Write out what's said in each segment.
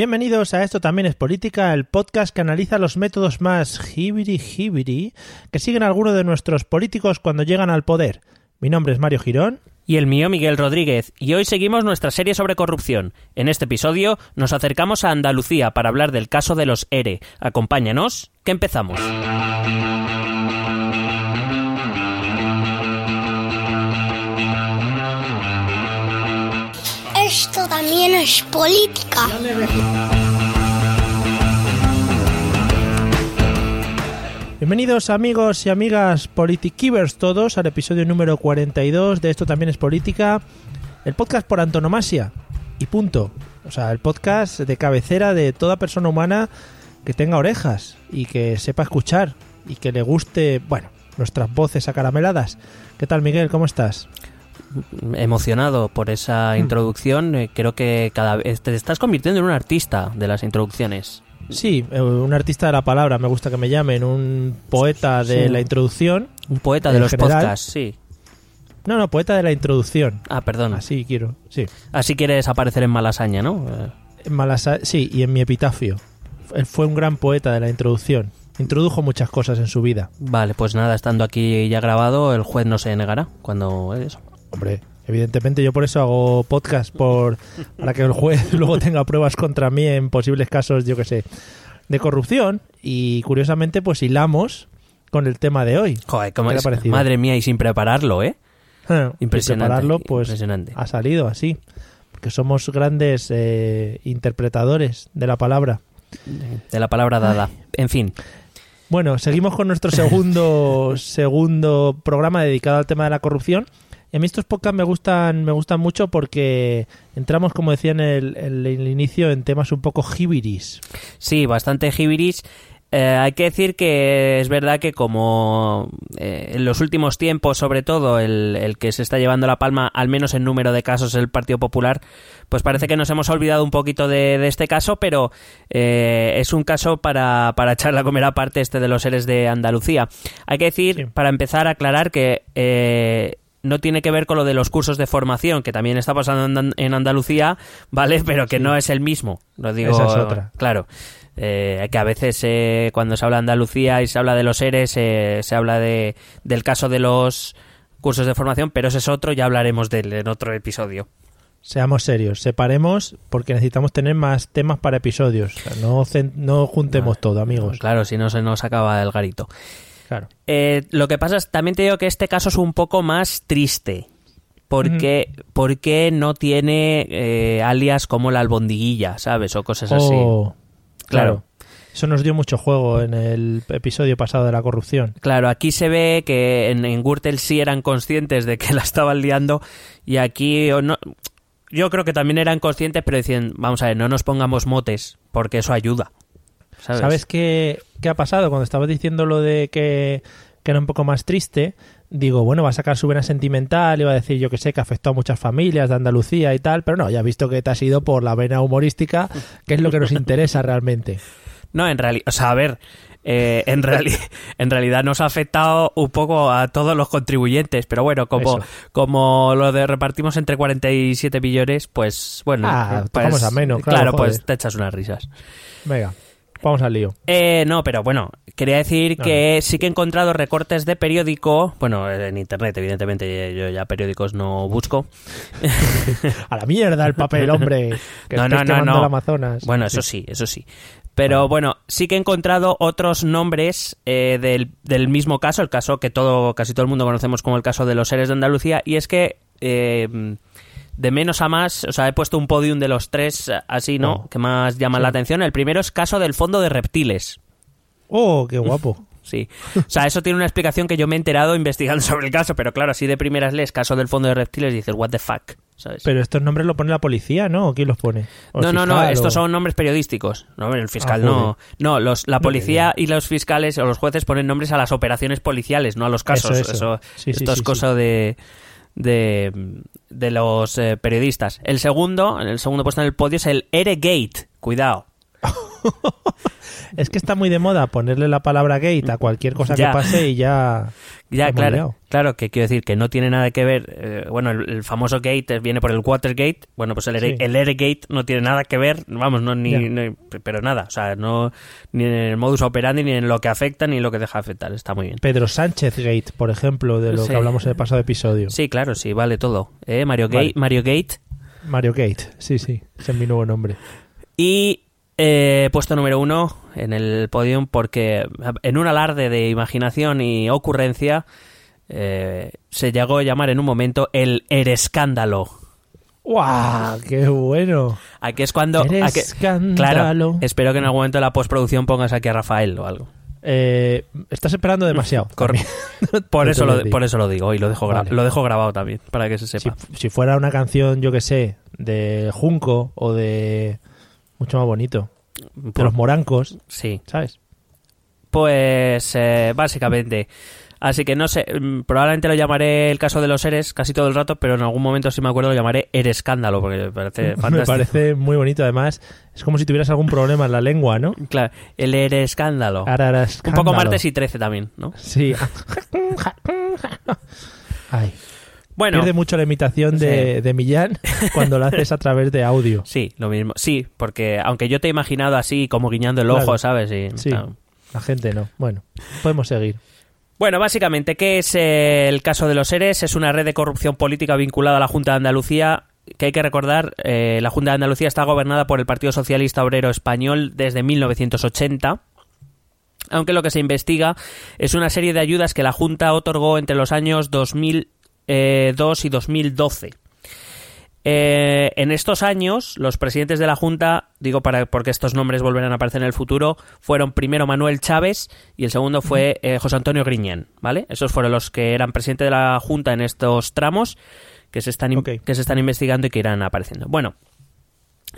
Bienvenidos a Esto también es política, el podcast que analiza los métodos más hibiri que siguen algunos de nuestros políticos cuando llegan al poder. Mi nombre es Mario Girón. Y el mío Miguel Rodríguez, y hoy seguimos nuestra serie sobre corrupción. En este episodio nos acercamos a Andalucía para hablar del caso de los ERE. Acompáñanos, que empezamos. Es política. Bienvenidos amigos y amigas politikivers todos al episodio número 42 de Esto también es política, el podcast por antonomasia y punto. O sea, el podcast de cabecera de toda persona humana que tenga orejas y que sepa escuchar y que le guste, bueno, nuestras voces acarameladas. ¿Qué tal Miguel? ¿Cómo estás? Emocionado por esa Hmm. introducción, eh, creo que cada vez te estás convirtiendo en un artista de las introducciones. Sí, eh, un artista de la palabra, me gusta que me llamen, un poeta de Sí. la introducción. Un poeta de los general. podcasts, sí. No, no, poeta de la introducción. Ah, perdón. Así, Así quiero, sí. quieres aparecer en Malasaña, ¿no? Eh, En Malasa- sí, y en mi epitafio. Él fue un gran poeta de la introducción. Introdujo muchas cosas en su vida. Vale, pues nada, estando aquí ya grabado, el juez no se negará cuando eso. Hombre, evidentemente yo por eso hago podcast, por, para que el juez luego tenga pruebas contra mí en posibles casos, yo que sé, de corrupción. Y curiosamente, pues hilamos con el tema de hoy. Joder, ¿cómo ¿Qué es? ha parecido? Madre mía, y sin prepararlo, ¿eh? Y Impresionante, prepararlo, pues impresionante. ha salido así. Porque somos grandes eh, interpretadores de la palabra. De la palabra dada. En fin, Bueno, seguimos con nuestro segundo, segundo programa dedicado al tema de la corrupción. Y a mí estos podcasts me gustan, me gustan mucho porque entramos, como decía en el, en el inicio, en temas un poco jibiris. sí, bastante jibiris. Eh, hay que decir que es verdad que como eh, en los últimos tiempos, sobre todo, el, el que se está llevando la palma, al menos en número de casos, es el Partido Popular, pues parece que nos hemos olvidado un poquito de, de este caso, pero eh, es un caso para, para echar la comer aparte este de los seres de Andalucía. Hay que decir, Sí. para empezar, aclarar que no tiene que ver con lo de los cursos de formación, que también está pasando en Andalucía, ¿vale? Pero que no es el mismo. Lo digo, Esa es otra. Claro. Eh, que a veces eh, cuando se habla de Andalucía y se habla de los seres, eh, se habla de, del caso de los cursos de formación, pero ese es otro, ya hablaremos de él en otro episodio. Seamos serios, separemos porque necesitamos tener más temas para episodios. O sea, no, no juntemos todo, amigos. Claro, si no se nos acaba el garito. Claro. Eh, lo que pasa es, también te digo que este caso es un poco más triste. Porque, porque no tiene eh, alias como la albondiguilla, ¿sabes? O cosas así. Oh, Claro. claro. Eso nos dio mucho juego en el episodio pasado de la corrupción. Claro, aquí se ve que en, en Gürtel sí eran conscientes de que la estaban liando y aquí o no, yo creo que también eran conscientes, pero decían, vamos a ver, no nos pongamos motes porque eso ayuda. ¿Sabes? ¿Sabes, qué, qué ha pasado? Cuando estabas diciendo lo de que, que era un poco más triste, digo, bueno, va a sacar su vena sentimental y va a decir, yo que sé, que afectó a muchas familias de Andalucía y tal, pero no, ya he visto que te has ido por la vena humorística, que es lo que nos interesa realmente. No, en realidad, o sea, a ver, eh, en, reali- en realidad nos ha afectado un poco a todos los contribuyentes, pero bueno, como, Eso. como lo de repartimos entre 47 billones, pues bueno, Ah, pues, tocamos ameno, claro, claro, pues te echas unas risas. Venga, vamos al lío. Eh, no, pero bueno, quería decir No, que sí que he encontrado recortes de periódico, bueno, en internet, evidentemente, yo ya periódicos no busco. A la mierda el papel, hombre, que No, no, no, Amazonas. Bueno, eso sí, eso sí. Pero bueno, sí que he encontrado otros nombres eh, del, del mismo caso, el caso que todo, casi todo el mundo conocemos como el caso de los seres de Andalucía, y es que eh, de menos a más, o sea, he puesto un podium de los tres así, ¿no? Oh. Que más llaman Sí. la atención. El primero es caso del fondo de reptiles. Oh, qué guapo. Sí. O sea, eso tiene una explicación que yo me he enterado investigando sobre el caso, pero claro, así de primeras lees caso del fondo de reptiles y dices, what the fuck, ¿sabes? Pero estos nombres lo pone la policía, ¿no? ¿O quién los pone? ¿O el no, no, no, estos o- son nombres periodísticos. No, el fiscal Ah, no. No, los, la No, policía y los fiscales o los jueces ponen nombres a las operaciones policiales, no a los casos. Eso, eso. Sí, sí, esto es sí, cosa de de, de los eh, periodistas. El segundo, el segundo puesto en el podio es el Eregate. Cuidado. es que está muy de moda ponerle la palabra gate a cualquier cosa Ya. que pase y ya. Ya, claro, liado. claro, que quiero decir que no tiene nada que ver. eh, bueno, el, el famoso gate viene por el Watergate. Bueno, pues el, Sí. el Airgate no tiene nada que ver, vamos, no, ni, pero nada, o sea, no ni en el modus operandi, ni en lo que afecta, ni en lo que deja de afectar. Está muy bien. Pedro Sánchez Gate, por ejemplo, de lo Sí. que hablamos en el pasado episodio. Sí, claro, sí, vale todo. ¿Eh? Mario, Vale. Gate, Mario Gate. Mario Gate, sí, sí, ese es mi nuevo nombre. Y eh, puesto número uno en el podium porque en un alarde de imaginación y ocurrencia eh, se llegó a llamar en un momento el Erescándalo. ¡Guau! ¡Qué bueno! Aquí es cuando... Aquí- claro, espero que en algún momento de la postproducción pongas aquí a Rafael o algo. Eh, estás esperando demasiado. Por eso, lo por eso lo digo y lo dejo, Vale. lo dejo grabado también, para que se Si, sepa. si fuera una canción, yo que sé, de Junco o de. Mucho más bonito. De Por- los morancos, sí. ¿sabes? Pues eh, básicamente. Así que no sé, mm, probablemente lo llamaré el caso de los seres casi todo el rato, pero en algún momento si me acuerdo lo llamaré Erescándalo, porque me parece Me fantástico. parece muy bonito. Además, es como si tuvieras algún problema en la lengua, ¿no? Claro, el Erescándalo. Era Un escándalo. poco martes y 13 también, ¿no? Sí. Ay, Bueno, pierde mucho la imitación de, de Millán cuando lo haces a través de audio. sí, lo mismo. Sí, porque aunque yo te he imaginado así, como guiñando el Claro. ojo, ¿sabes? Y, Sí. claro. La gente no. Bueno, podemos seguir. Bueno, básicamente, ¿qué es el caso de los seres? Es una red de corrupción política vinculada a la Junta de Andalucía. Que hay que recordar, eh, la Junta de Andalucía está gobernada por el Partido Socialista Obrero Español desde 1980. Aunque lo que se investiga es una serie de ayudas que la Junta otorgó entre los años 2002 y 2012. Eh, en estos años, los presidentes de la Junta, digo para porque estos nombres volverán a aparecer en el futuro, fueron primero Manuel Chávez y el segundo fue eh, José Antonio Griñán, ¿vale? Esos fueron los que eran presidente de la Junta en estos tramos que se están, que se están investigando y que irán apareciendo. Bueno,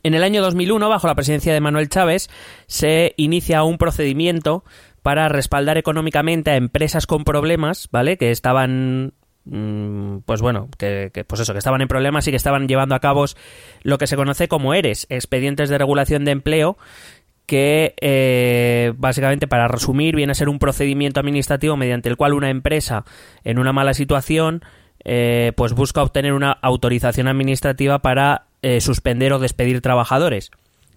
en el año 2001, bajo la presidencia de Manuel Chávez, se inicia un procedimiento para respaldar económicamente a empresas con problemas, ¿vale? Que estaban pues bueno, que, que, pues eso, que estaban en problemas y que estaban llevando a cabo lo que se conoce como ERES, expedientes de regulación de empleo, que eh, básicamente para resumir viene a ser un procedimiento administrativo mediante el cual una empresa en una mala situación eh, pues busca obtener una autorización administrativa para eh, suspender o despedir trabajadores.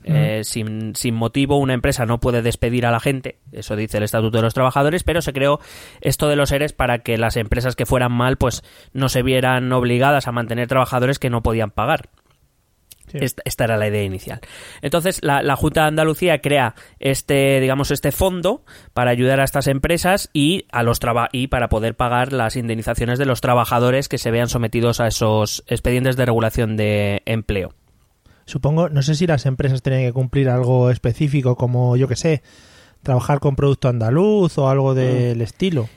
Eh, sin, sin motivo una empresa no puede despedir a la gente, eso dice el Estatuto de los Trabajadores, pero se creó esto de los ERES para que las empresas que fueran mal pues no se vieran obligadas a mantener trabajadores que no podían pagar. Sí. Esta, esta era la idea inicial. Entonces, la, la Junta de Andalucía crea este, digamos, este fondo para ayudar a estas empresas y a los traba y para poder pagar las indemnizaciones de los trabajadores que se vean sometidos a esos expedientes de regulación de empleo. Supongo, no sé si las empresas tenían que cumplir algo específico como, yo que sé, trabajar con producto andaluz o algo del estilo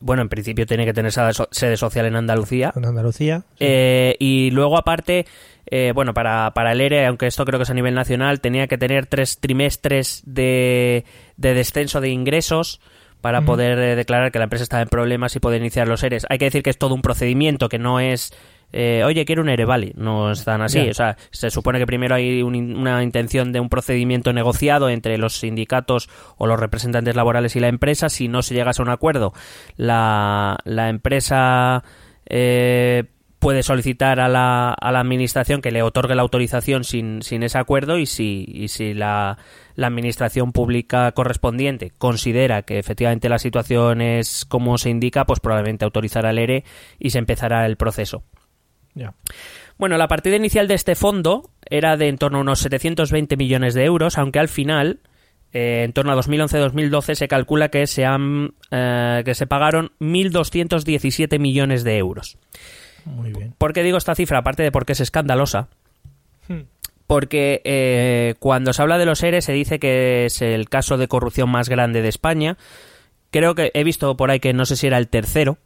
Bueno, en principio tiene que tener sede so- sede social en Andalucía. en Andalucía. Sí. Eh, y luego, aparte, eh, bueno, para, para el ERE, aunque esto creo que es a nivel nacional, tenía que tener tres trimestres de, de descenso de ingresos para Ujú. poder eh, declarar que la empresa estaba en problemas y poder iniciar los ERES. Hay que decir que es todo un procedimiento, que no es... eh, Oye, quiero un ERE, vale, no es tan así. O sea, se supone que primero hay un una intención de un procedimiento negociado entre los sindicatos o los representantes laborales y la empresa. Si no se llegase a un acuerdo, la, la empresa eh, puede solicitar a la, a la administración que le otorgue la autorización sin, sin ese acuerdo y si, y si la, la administración pública correspondiente considera que efectivamente la situación es como se indica, pues probablemente autorizará el ERE y se empezará el proceso. Bueno, la partida inicial de este fondo era de en torno a unos 720 millones de euros, aunque al final, eh, en torno a 2011-2012, se calcula que se, han, eh, que se pagaron 1.217 millones de euros. Muy bien. ¿Por qué digo esta cifra? Aparte de porque es escandalosa. Hmm. Porque eh, cuando se habla de los ERE se dice que es el caso de corrupción más grande de España. Creo que he visto por ahí que no sé si era el tercero,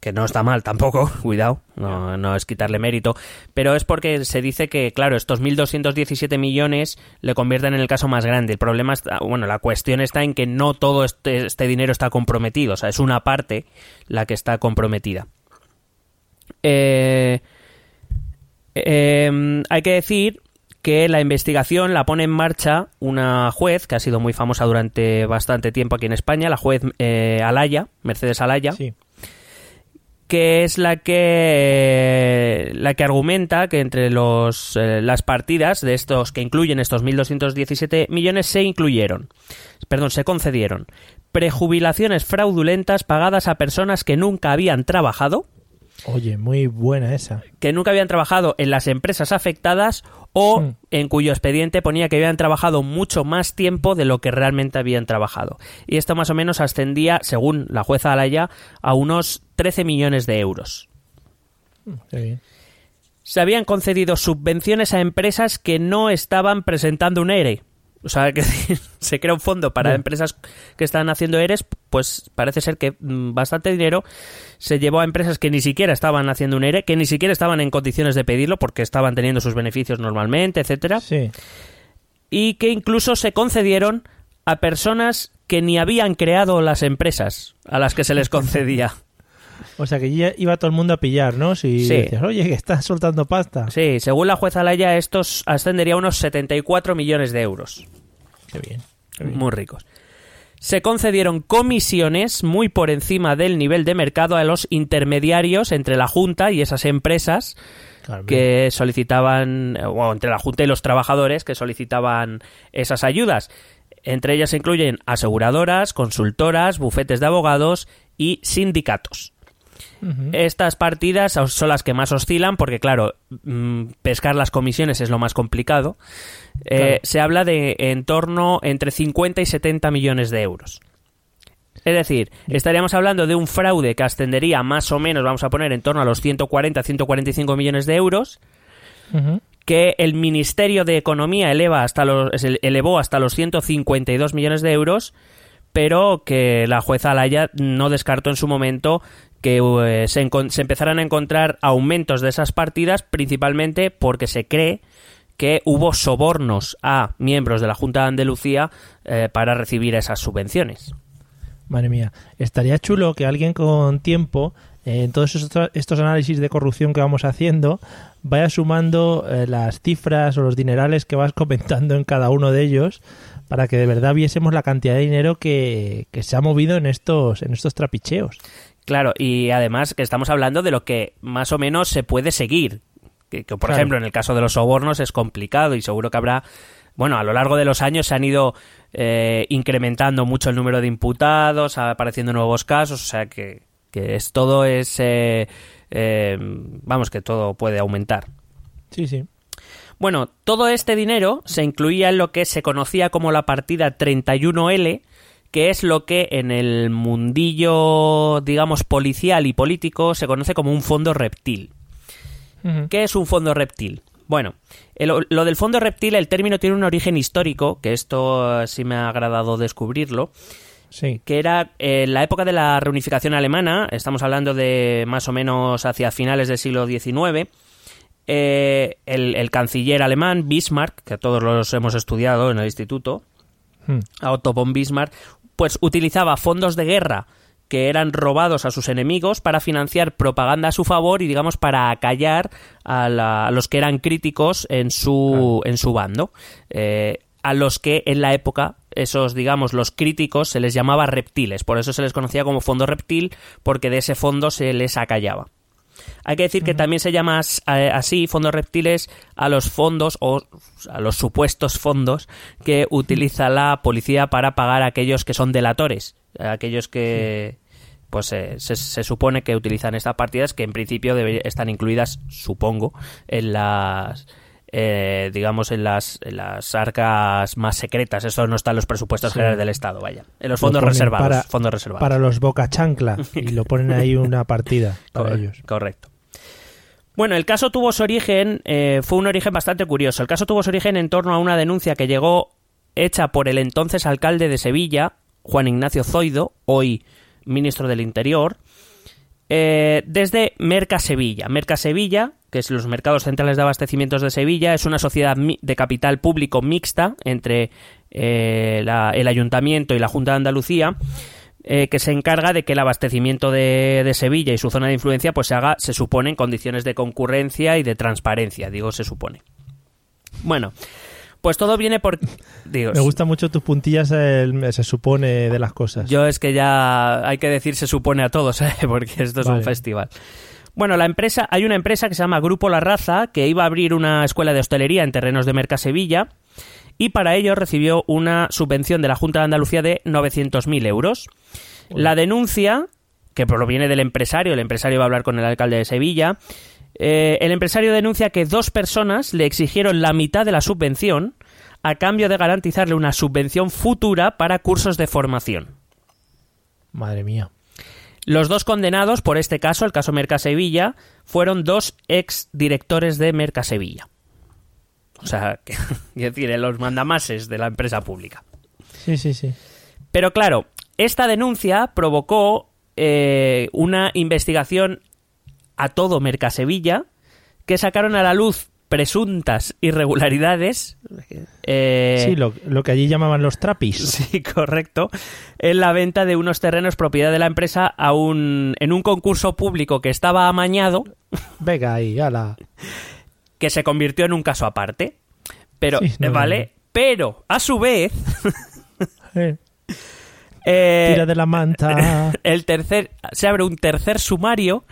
que no está mal tampoco, cuidado, no, no es quitarle mérito, pero es porque se dice que, claro, estos 1.217 millones le convierten en el caso más grande. El problema está, bueno, la cuestión está en que no todo este, este dinero está comprometido, o sea, es una parte la que está comprometida. Eh, eh, hay que decir que la investigación la pone en marcha una juez que ha sido muy famosa durante bastante tiempo aquí en España, la juez eh, Alaya, Mercedes Alaya. Sí. Que es la que la que argumenta que entre los eh, las partidas de estos que incluyen estos 1217 millones se incluyeron, perdón, se concedieron prejubilaciones fraudulentas pagadas a personas que nunca habían trabajado, Oye, muy buena esa. que nunca habían trabajado en las empresas afectadas o Mm. en cuyo expediente ponía que habían trabajado mucho más tiempo de lo que realmente habían trabajado. Y esto más o menos ascendía, según la jueza Alaya, a unos 13 millones de euros. Bien. se habían concedido subvenciones a empresas que no estaban presentando un ERE. O sea, que se crea un fondo para Bien. empresas que están haciendo ERES, pues parece ser que mm, bastante dinero se llevó a empresas que ni siquiera estaban haciendo un ERE, que ni siquiera estaban en condiciones de pedirlo porque estaban teniendo sus beneficios normalmente, etcétera, Sí. y que incluso se concedieron a personas que ni habían creado las empresas a las que se les concedía. O sea que ya iba todo el mundo a pillar, ¿no? Si Sí. decías, oye, que estás soltando pasta. Sí, según la jueza Laya, estos ascendería a unos 74 millones de euros. Qué bien. qué bien. muy ricos. Se concedieron comisiones muy por encima del nivel de mercado a los intermediarios entre la Junta y esas empresas que solicitaban, o entre la Junta y los trabajadores que solicitaban esas ayudas. Entre ellas se incluyen aseguradoras, consultoras, bufetes de abogados y sindicatos. Estas partidas son las que más oscilan porque, claro, mm, pescar las comisiones es lo más complicado. Eh. Se habla de en torno entre 50 y 70 millones de euros. Es decir, estaríamos hablando de un fraude que ascendería más o menos, vamos a poner, en torno a los 140, 145 millones de euros, que el Ministerio de Economía eleva hasta los, elevó hasta los 152 millones de euros, pero que la jueza Alaya no descartó en su momento que eh, se, se empezaran a encontrar aumentos de esas partidas, principalmente porque se cree que hubo sobornos a miembros de la Junta de Andalucía eh, para recibir esas subvenciones. Madre mía, estaría chulo que alguien con tiempo, eh, en todos estos, estos análisis de corrupción que vamos haciendo, vaya sumando las cifras o los dinerales que vas comentando en cada uno de ellos, para que de verdad viésemos la cantidad de dinero que, que se ha movido en estos, en estos trapicheos. Claro, y además que estamos hablando de lo que más o menos se puede seguir. Que, que, por Claro. ejemplo, en el caso de los sobornos es complicado y seguro que habrá. Bueno, a lo largo de los años se han ido eh, incrementando mucho el número de imputados, apareciendo nuevos casos, o sea que, que es todo es. eh, eh, vamos, que todo puede aumentar. Sí, sí. Bueno, todo este dinero se incluía en lo que se conocía como la partida 31L, que es lo que en el mundillo, digamos, policial y político se conoce como un fondo reptil. ¿Qué es un fondo reptil? Bueno, el- lo del fondo reptil, el término tiene un origen histórico, que esto eh, sí me ha agradado descubrirlo, Sí. que era eh, en la época de la reunificación alemana, estamos hablando de más o menos hacia finales del siglo XIX, eh, el, el canciller alemán Bismarck, que todos los hemos estudiado en el instituto, Mm. a Otto von Bismarck, pues utilizaba fondos de guerra que eran robados a sus enemigos para financiar propaganda a su favor y digamos para acallar a, la- a los que eran críticos en su en su bando. Eh, a los que en la época esos digamos los críticos se les llamaba reptiles. Por eso se les conocía como fondo reptil porque de ese fondo se les acallaba hay que decir que también se llama eh, así fondos reptiles a los fondos o a los supuestos fondos que utiliza la policía para pagar a aquellos que son delatores, a aquellos que pues eh, se, se supone que utilizan estas partidas que en principio debe- están incluidas, supongo, en las eh, digamos en las, en las arcas más secretas. Eso no está en los presupuestos Sí. generales del Estado, vaya. En los Lo fondos reservados. para- fondos reservados. Para los boca chancla y lo ponen ahí una partida para Corre- ellos. Correcto. Bueno, el caso tuvo su origen, eh, fue un origen bastante curioso. El caso tuvo su origen en torno a una denuncia que llegó hecha por el entonces alcalde de Sevilla, Juan Ignacio Zoido, hoy ministro del Interior, eh, desde Merca Sevilla. Merca Sevilla, que es los mercados centrales de abastecimientos de Sevilla, es una sociedad de capital público mixta entre eh, la- el ayuntamiento y la Junta de Andalucía, eh, que se encarga de que el abastecimiento de, de Sevilla y su zona de influencia pues se haga, se supone, en condiciones de concurrencia y de transparencia, digo se supone. Bueno, pues todo viene por... Digo, Me gustan mucho tus puntillas, el- se supone, de las cosas. Yo es que ya hay que decir se supone a todos, ¿eh? porque esto es un festival. Bueno, la empresa, hay una empresa que se llama Grupo La Raza que iba a abrir una escuela de hostelería en terrenos de Mercasevilla y para ello recibió una subvención de la Junta de Andalucía de 900.000 euros. La denuncia, que proviene del empresario, el empresario va a hablar con el alcalde de Sevilla, eh, el empresario denuncia que dos personas le exigieron la mitad de la subvención a cambio de garantizarle una subvención futura para cursos de formación. Madre mía. Los dos condenados por este caso, el caso Mercasevilla, fueron dos ex directores de Mercasevilla. O sea, que, es decir, los mandamases de la empresa pública. Sí, sí, sí. Pero claro, esta denuncia provocó eh, una investigación a todo Mercasevilla que sacaron a la luz presuntas irregularidades. eh, Sí, lo, lo que allí llamaban los trapis. Sí, correcto. En la venta de unos terrenos propiedad de la empresa a un, en un concurso público que estaba amañado, Venga ahí, ala. que se convirtió en un caso aparte. Pero, Sí, no, ¿vale? Pero, a su vez, Eh, eh, tira de la manta. el tercer, se abre un tercer sumario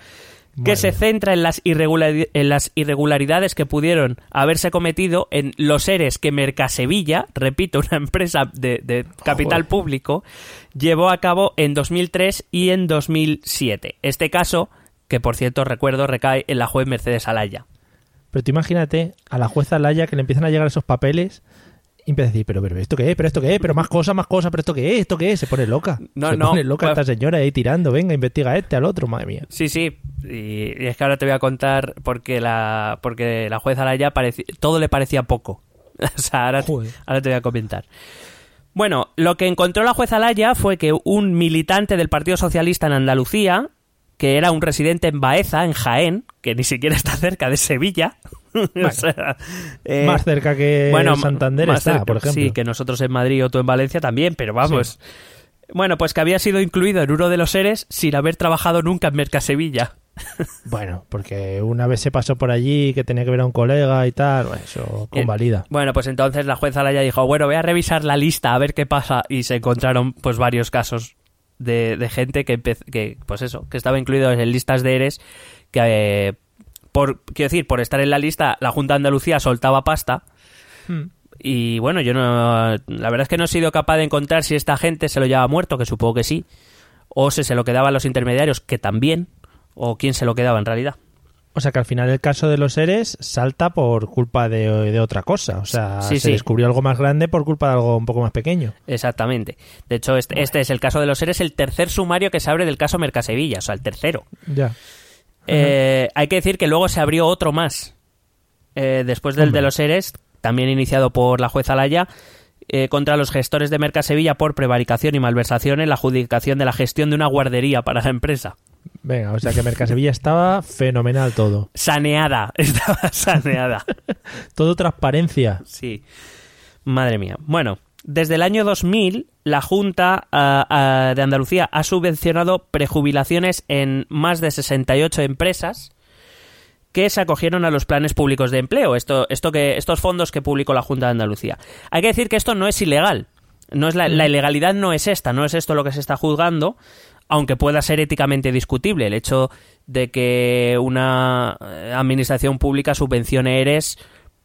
que Madre se centra en las, irregulari- en las irregularidades que pudieron haberse cometido en los seres que Mercasevilla, repito, una empresa de, de capital Joder. público, llevó a cabo en 2003 y en 2007. Este caso, que por cierto recuerdo, recae en la juez Mercedes Alaya. Pero tú imagínate a la jueza Laya que le empiezan a llegar esos papeles y empieza a decir, pero, pero, ¿esto qué es? ¿Pero esto qué es? ¿Pero más cosas, más cosas? ¿Pero esto qué es? ¿Esto qué es? Se pone loca. No, Se no, pone loca pues- esta señora ahí tirando. Venga, investiga a este, al otro, madre mía. Sí, sí, y, y es que ahora te voy a contar porque la, porque la juez Alaya pareci- todo le parecía poco. o sea, ahora, ahora te voy a comentar. Bueno, lo que encontró la juez Alaya fue que un militante del Partido Socialista en Andalucía, que era un residente en Baeza, en Jaén, que ni siquiera está cerca de Sevilla, o sea, eh, más cerca que bueno, Santander más está, cerca, por ejemplo. Sí, que nosotros en Madrid o tú en Valencia también, pero vamos. Bueno, pues que había sido incluido en uno de los seres sin haber trabajado nunca en Mercasevilla. Bueno, porque una vez se pasó por allí que tenía que ver a un colega y tal, bueno, eso Bien. convalida. Bueno, pues entonces la jueza Alaya dijo, bueno, voy a revisar la lista a ver qué pasa y se encontraron pues varios casos de, de gente que, que pues eso, que estaba incluido en listas de ERES que eh, por quiero decir, por estar en la lista la Junta de Andalucía soltaba pasta Hmm. y bueno, yo no la verdad es que no he sido capaz de encontrar si esta gente se lo llevaba muerto, que supongo que sí, o si se lo quedaban los intermediarios, que también, o quién se lo quedaba en realidad. O sea que al final el caso de los seres salta por culpa de, de otra cosa. O sea, Sí, se sí. descubrió algo más grande por culpa de algo un poco más pequeño. Exactamente. De hecho, este, este es el caso de los seres, el tercer sumario que se abre del caso Mercasevilla, o sea, el tercero. Ya. Eh, hay que decir que luego se abrió otro más. Eh, después del Hombre. de los seres, también iniciado por la jueza Alaya, eh, contra los gestores de Mercasevilla por prevaricación y malversación en la adjudicación de la gestión de una guardería para la empresa. Venga, o sea que Mercasevilla estaba fenomenal todo. Saneada, estaba saneada. Todo transparencia. Sí. Madre mía. Bueno, desde el año 2000, la Junta ah, ah, de Andalucía ha subvencionado prejubilaciones en más de 68 empresas que se acogieron a los planes públicos de empleo, esto, esto que, estos fondos que publicó la Junta de Andalucía. Hay que decir que esto no es ilegal. No es la, la ilegalidad no es esta, no es esto lo que se está juzgando, aunque pueda ser éticamente discutible el hecho de que una eh, administración pública subvencione ERES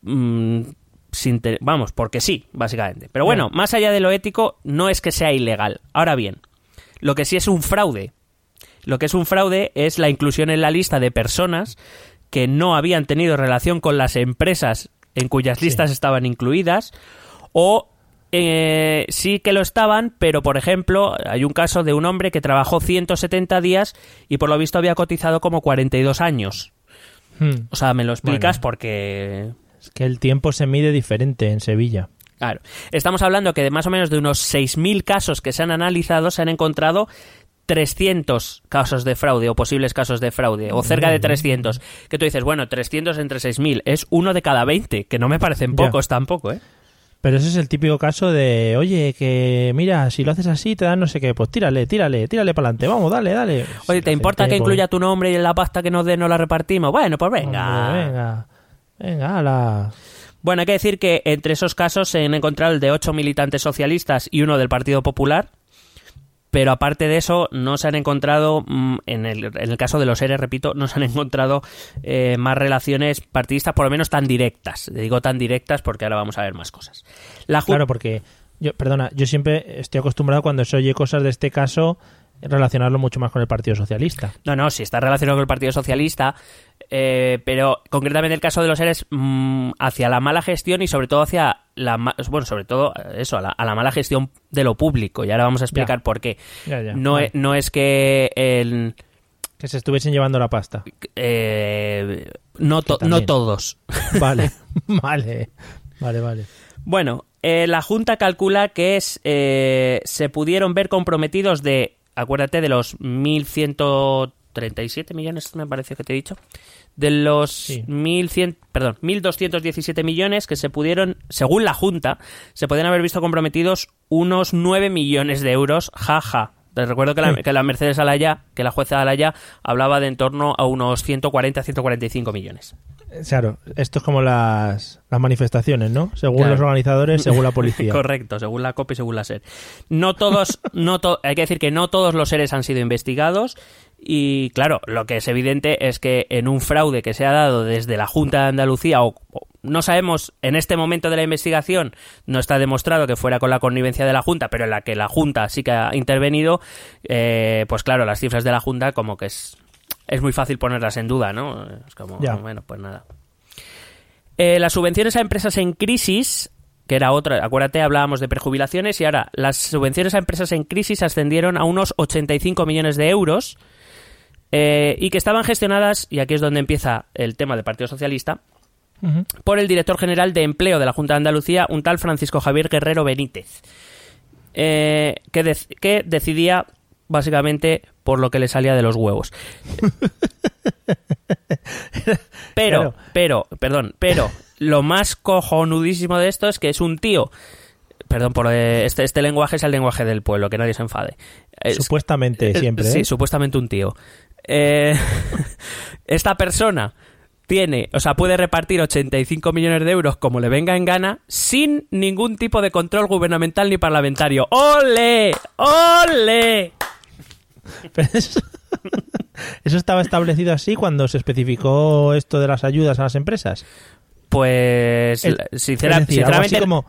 mm, sin te- vamos, porque sí, básicamente. Pero bueno, más allá de lo ético, no es que sea ilegal. Ahora bien, lo que sí es un fraude. Lo que es un fraude es la inclusión en la lista de personas que no habían tenido relación con las empresas en cuyas listas estaban incluidas o eh, sí que lo estaban, pero por ejemplo, hay un caso de un hombre que trabajó 170 días y por lo visto había cotizado como 42 años. Hmm. O sea, me lo explicas Bueno. porque Es que el tiempo se mide diferente en Sevilla. Claro. Estamos hablando que de más o menos de unos 6.000 casos que se han analizado, se han encontrado 300 casos de fraude o posibles casos de fraude, o cerca de 300. Que tú dices, bueno, 300 entre 6.000 es uno de cada 20, que no me parecen Ya. pocos tampoco, ¿eh? Pero ese es el típico caso de, oye, que mira, si lo haces así te dan no sé qué, pues tírale, tírale, tírale para adelante, vamos, dale, dale. Oye, ¿te importa gente, que pues, incluya tu nombre y la pasta que nos den no la repartimos? Bueno, pues venga. hombre, venga, venga, ala. Bueno, hay que decir que entre esos casos se han encontrado el de ocho militantes socialistas y uno del Partido Popular, pero aparte de eso no se han encontrado, mm, en el, en el caso de los ERE, repito, no se han encontrado eh, más relaciones partidistas, por lo menos tan directas. Digo tan directas porque ahora vamos a ver más cosas. Claro, porque, yo, perdona, yo siempre estoy acostumbrado cuando se oye cosas de este caso relacionarlo mucho más con el Partido Socialista. No, no, sí está relacionado con el Partido Socialista, eh, pero concretamente el caso de los seres mm, hacia la mala gestión y sobre todo hacia la bueno, sobre todo eh, eso, a la, a la mala gestión de lo público. Y ahora vamos a explicar Ya. por qué. Ya, ya, no, vale. es, no es que el, Que se estuviesen llevando la pasta. eh, no, to- no todos. Vale, vale, vale, vale. Bueno, eh, la Junta calcula que es eh, se pudieron ver comprometidos de, acuérdate, de los 1.137 millones, me parece que te he dicho, de los Sí. 1.100, perdón, 1.217 millones que se pudieron, según la Junta, se podían haber visto comprometidos unos 9 millones de euros, jaja. Te recuerdo que la, que la Mercedes Alaya, que la jueza Alaya, hablaba de en torno a unos 140-145 millones. Claro, esto es como las, las manifestaciones, ¿no? Según Claro. los organizadores, según la policía. Correcto, según la COP y según la SER. No todos, no to- hay que decir que no todos los seres han sido investigados y claro, lo que es evidente es que en un fraude que se ha dado desde la Junta de Andalucía o, o no sabemos en este momento de la investigación, no está demostrado que fuera con la connivencia de la Junta, pero en la que la Junta sí que ha intervenido, eh, pues claro, las cifras de la Junta como que es, es muy fácil ponerlas en duda, ¿no? Es como, Ya. bueno, pues nada. Eh, las subvenciones a empresas en crisis, que era otra, acuérdate, hablábamos de prejubilaciones y ahora las subvenciones a empresas en crisis ascendieron a unos 85 millones de euros eh, y que estaban gestionadas, y aquí es donde empieza el tema del Partido Socialista, por el director general de empleo de la Junta de Andalucía, un tal Francisco Javier Guerrero Benítez, eh, que, que decidía básicamente por lo que le salía de los huevos. Pero, Claro. pero, perdón, pero lo más cojonudísimo de esto es que es un tío. Perdón, por eh, este, este lenguaje es el lenguaje del pueblo, que nadie se enfade. Es- Supuestamente, eh, siempre. Sí, ¿eh? supuestamente un tío. Eh, esta persona tiene, o sea, puede repartir 85 millones de euros como le venga en gana sin ningún tipo de control gubernamental ni parlamentario. ¡Ole! ¡Ole! Pero eso, eso estaba establecido así cuando se especificó esto de las ayudas a las empresas. Pues, El- sincera- decir, sinceramente, como,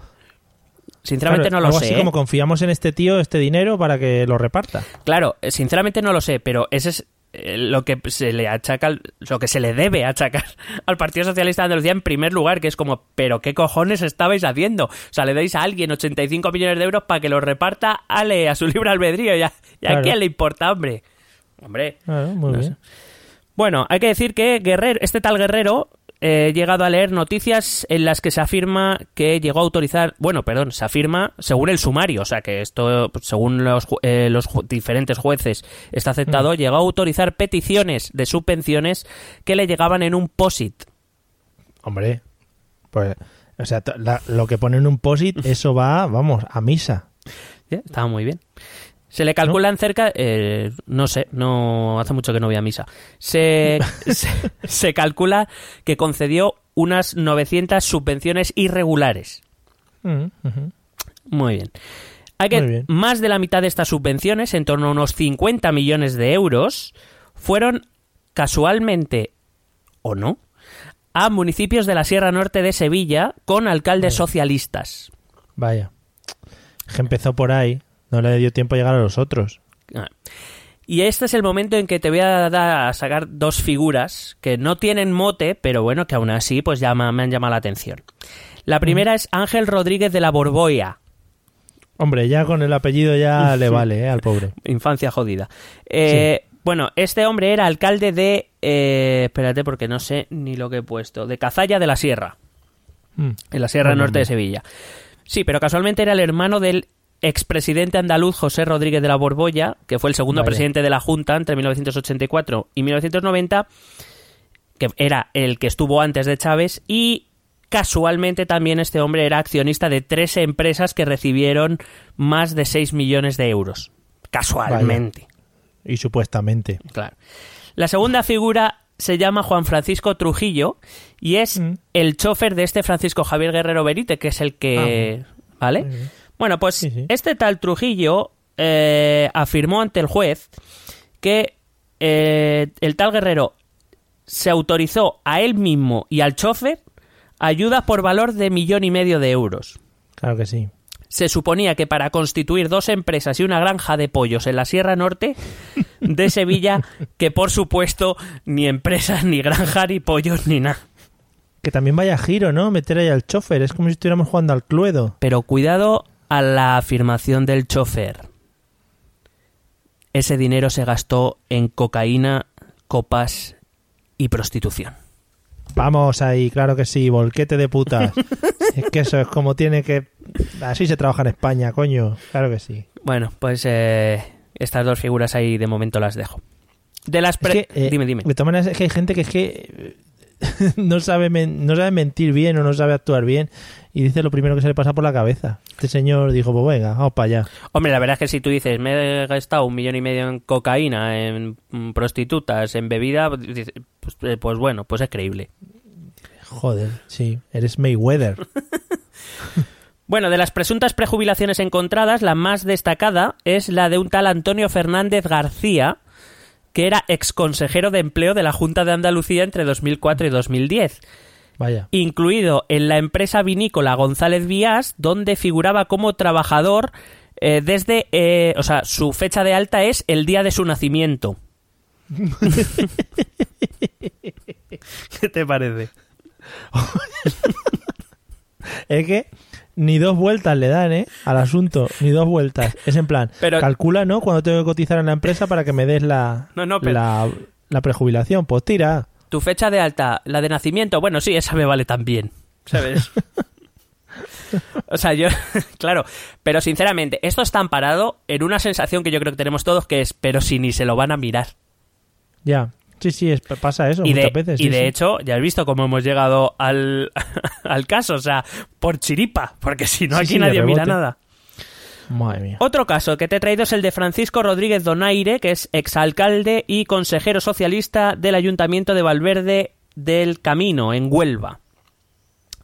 sinceramente claro, no lo algo sé. así ¿eh? como confiamos en este tío este dinero para que lo reparta. Claro, eh, sinceramente no lo sé, pero ese es lo que se le achaca, lo que se le debe achacar al Partido Socialista de Andalucía en primer lugar, que es como, pero qué cojones estabais haciendo. O sea, le dais a alguien 85 millones de euros para que los reparta, ale, a su libre albedrío. ¿Y a, y a quién le importa, hombre? Hombre. Claro, muy No bien. sé. Bueno, hay que decir que Guerrero, este tal Guerrero, eh, he llegado a leer noticias en las que se afirma que llegó a autorizar, bueno, perdón, se afirma según el sumario, o sea que esto, según los, eh, los diferentes jueces está aceptado, llegó a autorizar peticiones de subvenciones que le llegaban en un POSIT. Hombre, pues, o sea, la- lo que pone en un POSIT, eso va, vamos, a misa. Ya, Estaba muy bien. Se le calculan cerca, eh, no sé, no hace mucho que no voy a misa. Se, se, se calcula que concedió unas 900 subvenciones irregulares. Mm. Muy bien. Hay que bien. más de la mitad de estas subvenciones, en torno a unos 50 millones de euros, fueron casualmente o no a municipios de la Sierra Norte de Sevilla con alcaldes socialistas. Vaya. Que empezó por ahí, no le dio tiempo a llegar a los otros. Ah. Y este es el momento en que te voy a, dar a sacar dos figuras que no tienen mote, pero bueno, que aún así pues llama, me han llamado la atención. La primera es Ángel Rodríguez de la Borboya, Hombre, ya con el apellido ya le vale, ¿eh? Al pobre. infancia jodida. Eh, Bueno, este hombre era alcalde de... eh, espérate porque no sé ni lo que he puesto. De Cazalla de la Sierra, Mm. en la Sierra Norte de. Sevilla. Sí, pero casualmente era el hermano del expresidente andaluz José Rodríguez de la Borbolla, que fue el segundo Vaya. presidente de la Junta entre 1984 y 1990, que era el que estuvo antes de Chávez, y casualmente también este hombre era accionista de tres empresas que recibieron más de 6 millones de euros. Casualmente. Y supuestamente. Claro. La segunda figura se llama Juan Francisco Trujillo y es Mm. el chofer de este Francisco Javier Guerrero Benítez, que es el que... ¿Vale? Muy bien. Bueno, pues Sí, sí. este tal Trujillo eh, afirmó ante el juez que eh, el tal Guerrero se autorizó a él mismo y al chofer ayuda por valor de millón y medio de euros. Claro que sí. Se suponía que para constituir dos empresas y una granja de pollos en la Sierra Norte de Sevilla, que por supuesto ni empresas, ni granja, ni pollos, ni nada. Que también vaya giro, ¿no? Meter ahí al chofer. Es como si estuviéramos jugando al Cluedo. Pero cuidado a la afirmación del chofer. Ese dinero se gastó en cocaína, copas y prostitución. Vamos ahí, claro que sí, volquete de putas. es que eso es como tiene que... Así se trabaja en España, coño. Claro que sí. Bueno, pues eh, estas dos figuras ahí de momento las dejo. De las Es pre- que, eh, dime, dime. De todas maneras, es que hay gente que es que no sabe, men- no sabe mentir bien o no sabe actuar bien y dice lo primero que se le pasa por la cabeza. Este señor dijo, pues venga, vamos para allá. Hombre, la verdad es que si tú dices, me he gastado un millón y medio en cocaína, en mm, prostitutas, en bebida, pues, pues, eh, pues bueno, pues es creíble. Joder, sí, eres Mayweather. Bueno, de las presuntas prejubilaciones encontradas, la más destacada es la de un tal Antonio Fernández García, que era exconsejero de empleo de la Junta de Andalucía entre 2004 y 2010, Vaya. incluido en la empresa vinícola González Vías, donde figuraba como trabajador eh, desde, eh, o sea, su fecha de alta es el día de su nacimiento. ¿Qué te parece? Es que ni dos vueltas le dan, ¿eh? Al asunto, ni dos vueltas. Es en plan, Pero- calcula, ¿no? Cuando tengo que cotizar en la empresa para que me des la, No, no, pero- la, la prejubilación. Pues tira. Tu fecha de alta, la de nacimiento, bueno, sí, esa me vale también, ¿sabes? o sea, yo, claro, pero sinceramente, esto está amparado en una sensación que yo creo que tenemos todos, que es, pero si ni se lo van a mirar. Ya. Sí, sí, es- pasa eso y de, muchas veces. y sí, de sí. hecho, ya has visto cómo hemos llegado al, al caso, o sea, por chiripa, porque si no Sí, aquí de nadie mira nada. Madre mía. Otro caso que te he traído es el de Francisco Rodríguez Donaire, que es exalcalde y consejero socialista del Ayuntamiento de Valverde del Camino, en Huelva.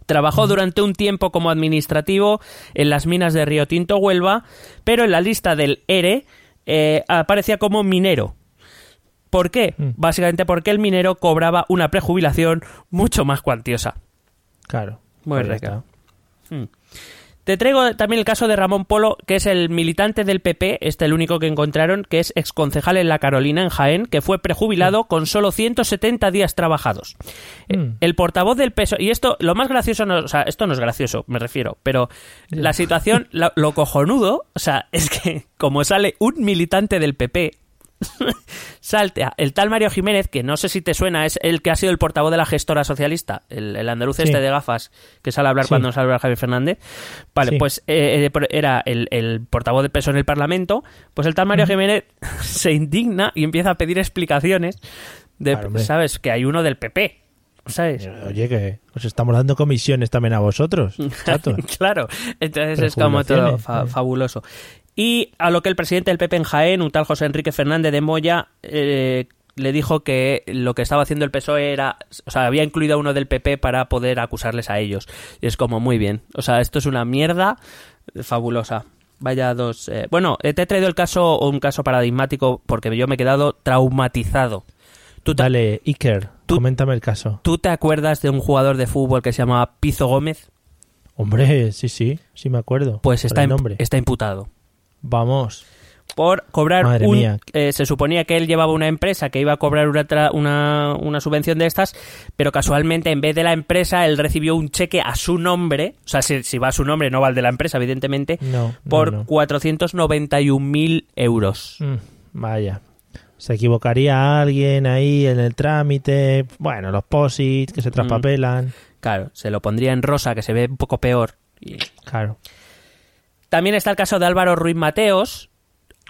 Trabajó durante un tiempo como administrativo en las minas de Río Tinto, Huelva, pero en la lista del ERE eh, aparecía como minero. ¿Por qué? Mm. Básicamente porque el minero cobraba una prejubilación mucho más cuantiosa. Claro. Muy Pues rica. Hmm. Te traigo también el caso de Ramón Polo, que es el militante del PP, este el único que encontraron, que es exconcejal en La Carolina, en Jaén, que fue prejubilado con solo 170 días trabajados. Eh, Mm. El portavoz del PSOE, y esto, lo más gracioso, no, o sea, esto no es gracioso, me refiero, pero la situación, lo, lo cojonudo, o sea, es que como sale un militante del PP, saltea el tal Mario Jiménez, que no sé si te suena, es el que ha sido el portavoz de la gestora socialista, el, el andaluz Sí. este de gafas, que sale a hablar Sí. cuando sale a hablar Javier Fernández. Vale, Sí. pues eh, eh, era el, el portavoz de peso en el Parlamento, pues el tal Mario Jiménez se indigna y empieza a pedir explicaciones de, Claro. ¿sabes? Que hay uno del PP, ¿sabes? Oye, que os estamos dando comisiones también a vosotros, claro, entonces es como todo fa- eh. fabuloso. Y a lo que el presidente del PP en Jaén, un tal José Enrique Fernández de Moya, eh, le dijo que lo que estaba haciendo el PSOE era, o sea, había incluido a uno del PP para poder acusarles a ellos. Y es como, muy bien, o sea, esto es una mierda fabulosa. Vaya dos... eh, Bueno, eh, te he traído el caso, un caso paradigmático, porque yo me he quedado traumatizado. ¿Tú te, Dale, Iker, tú- coméntame el caso. ¿Tú te acuerdas de un jugador de fútbol que se llamaba Pizo Gómez? Hombre, sí, sí, sí me acuerdo. Pues está, el nombre. está imputado. Vamos. por cobrar Madre un- mía. eh, se suponía que él llevaba una empresa que iba a cobrar una, tra- una, una subvención de estas, pero casualmente en vez de la empresa él recibió un cheque a su nombre, o sea, si, si va a su nombre no va al de la empresa, evidentemente, No, no, por no. 491.000 euros. Mm, vaya. Se equivocaría alguien ahí en el trámite. Bueno, los posits Mm. que se traspapelan. Claro, se lo pondría en rosa, que se ve un poco peor. Y- Claro. También está el caso de Álvaro Ruiz Mateos,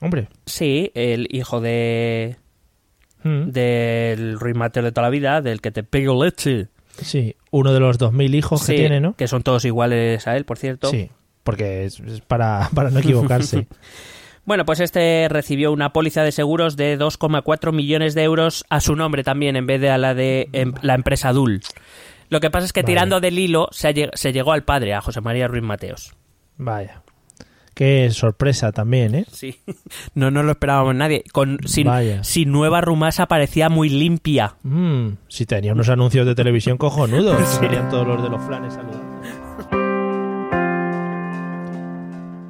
Hombre. sí, el hijo de Mm, del Ruiz Mateos de toda la vida, del que te pego leche. Sí, uno de los 2.000 hijos Sí, que tiene, ¿no? Que son todos iguales a él, por cierto. Sí, porque es, es para, para no equivocarse. Bueno, pues este recibió una póliza de seguros de 2,4 millones de euros a su nombre también, en vez de a la de em, la empresa Dul. Lo que pasa es que Vale. tirando del hilo se, ha lleg- se llegó al padre, a José María Ruiz Mateos. Vaya. Qué sorpresa también, ¿eh? Sí, no nos lo esperábamos nadie. Con, sin, sin nueva rumasa parecía muy limpia. Mm, si tenía unos anuncios de televisión cojonudos. Salían todos los de los flanes saludando.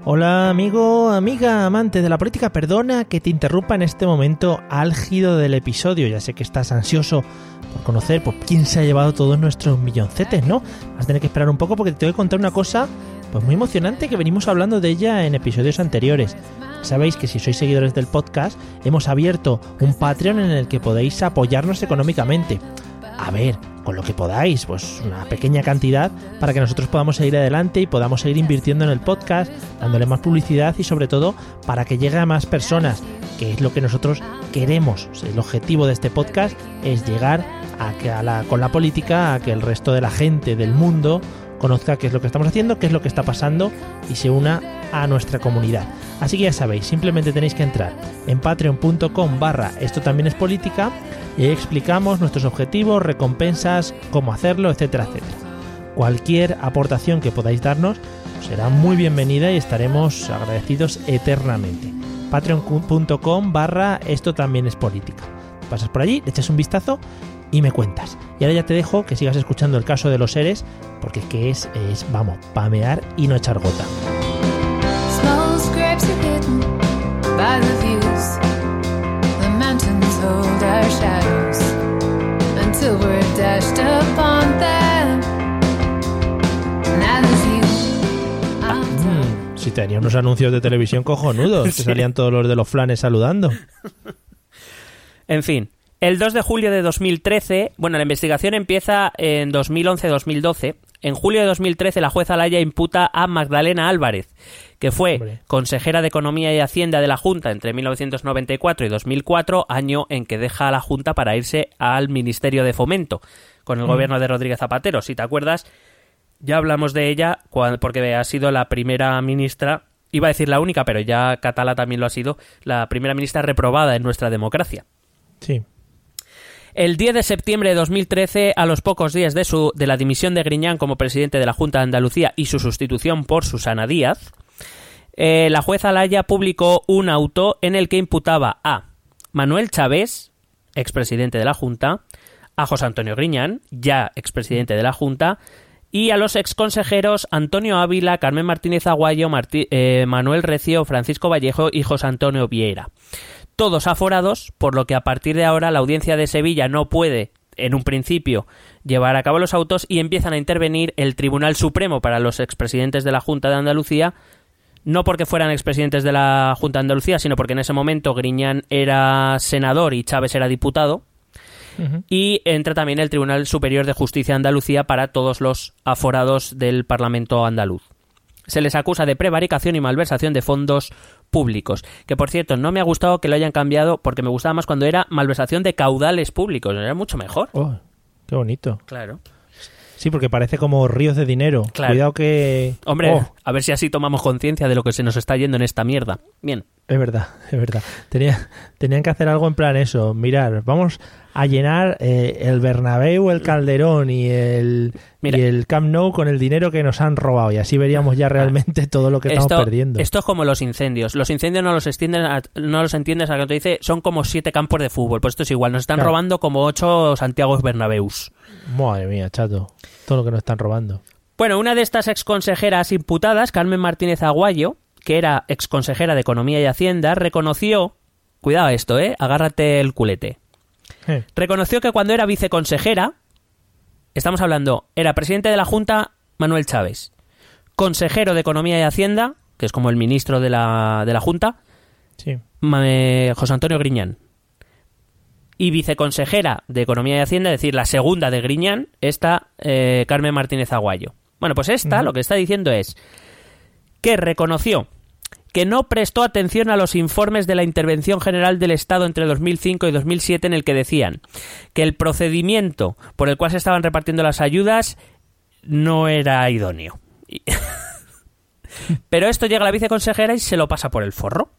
Hola amigo, amiga, amante de la política, perdona que te interrumpa en este momento álgido del episodio. Ya sé que estás ansioso por conocer pues, quién se ha llevado todos nuestros milloncetes, ¿no? Vas a tener que esperar un poco porque te tengo que contar una cosa pues muy emocionante que venimos hablando de ella en episodios anteriores. Sabéis que si sois seguidores del podcast, hemos abierto un Patreon en el que podéis apoyarnos económicamente. A ver, con lo que podáis, pues una pequeña cantidad para que nosotros podamos seguir adelante y podamos seguir invirtiendo en el podcast, dándole más publicidad y sobre todo para que llegue a más personas, que es lo que nosotros queremos. El objetivo de este podcast es llegar a que a la- con la política a que el resto de la gente del mundo conozca qué es lo que estamos haciendo, qué es lo que está pasando y se una a nuestra comunidad. Así que ya sabéis, simplemente tenéis que entrar en patreon.com barra esto también es política y ahí explicamos nuestros objetivos, recompensas, cómo hacerlo, etcétera, etcétera. Cualquier aportación que podáis darnos será muy bienvenida y estaremos agradecidos eternamente. Patreon.com barra esto también es política. Pasas por allí, echas un vistazo y me cuentas. Y ahora ya te dejo que sigas escuchando el caso de los seres, porque es que es, es vamos, pamear y no echar gota. Done. Mm, si tenía unos anuncios de televisión cojonudos, que salían todos los de los flanes saludando. En fin, el 2 de julio de 2013, bueno, la investigación empieza en 2011-2012. En julio de 2013 la jueza Laya imputa a Magdalena Álvarez, que fue Hombre. consejera de Economía y Hacienda de la Junta entre 1994 y 2004, año en que deja la Junta para irse al Ministerio de Fomento, con el gobierno de Rodríguez Zapatero. Si te acuerdas, ya hablamos de ella porque ha sido la primera ministra, iba a decir la única, pero ya Catala también lo ha sido, la primera ministra reprobada en nuestra democracia. Sí. El 10 de septiembre de 2013, a los pocos días de, la dimisión de Griñán como presidente de la Junta de Andalucía y su sustitución por Susana Díaz, eh, la jueza Laya publicó un auto en el que imputaba a Manuel Chávez, expresidente de la Junta, a José Antonio Griñán, ya expresidente de la Junta, y a los exconsejeros Antonio Ávila, Carmen Martínez Aguayo, eh, Manuel Recio, Francisco Vallejo y José Antonio Vieira todos aforados, por lo que a partir de ahora la audiencia de Sevilla no puede, en un principio, llevar a cabo los autos y empiezan a intervenir el Tribunal Supremo para los expresidentes de la Junta de Andalucía, no porque fueran expresidentes de la Junta de Andalucía, sino porque en ese momento Griñán era senador y Chávez era diputado, y entra también el Tribunal Superior de Justicia de Andalucía para todos los aforados del Parlamento andaluz. Se les acusa de prevaricación y malversación de fondos públicos. Que por cierto, no me ha gustado que lo hayan cambiado porque me gustaba más cuando era malversación de caudales públicos. Era mucho mejor. Oh, qué bonito. Claro. Sí, porque parece como ríos de dinero. Claro. Cuidado que... Hombre, Oh, a ver si así tomamos conciencia de lo que se nos está yendo en esta mierda. Bien. es verdad, es verdad. Tenía, tenían que hacer algo en plan eso. Mirar, vamos a llenar eh, el Bernabéu, el Calderón y el, Mira. y el Camp Nou con el dinero que nos han robado. Y así veríamos ya realmente todo lo que estamos perdiendo. esto es como los incendios. Los incendios no los extienden a- no los entiendes a que te dice son como siete campos de fútbol. Pues esto es igual. Nos están Claro. robando como ocho Santiago Bernabéus. Madre mía, chato. Todo lo que nos están robando. Bueno, una de estas exconsejeras imputadas, Carmen Martínez Aguayo, que era exconsejera de Economía y Hacienda, reconoció, cuidado esto, eh, agárrate el culete, Eh, reconoció que cuando era viceconsejera, estamos hablando, era presidente de la Junta Manuel Chávez, consejero de Economía y Hacienda, que es como el ministro de la, de la Junta, sí. Eh, José Antonio Griñán. Y viceconsejera de Economía y Hacienda, es decir, la segunda de Griñán, está eh, Carmen Martínez Aguayo. Bueno, pues esta lo que está diciendo es que reconoció que no prestó atención a los informes de la Intervención General del Estado entre 2005 y 2007 en el que decían que el procedimiento por el cual se estaban repartiendo las ayudas no era idóneo. Pero esto llega a la viceconsejera y se lo pasa por el forro.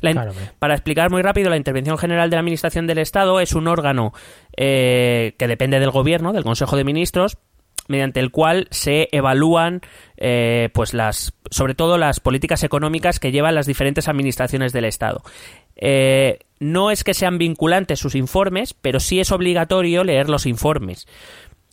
La in- Claro, hombre. para explicar muy rápido, la Intervención General de la Administración del Estado es un órgano eh, que depende del Gobierno, del Consejo de Ministros, mediante el cual se evalúan, eh, pues las, sobre todo las políticas económicas que llevan las diferentes administraciones del Estado. Eh, no es que sean vinculantes sus informes, pero sí es obligatorio leer los informes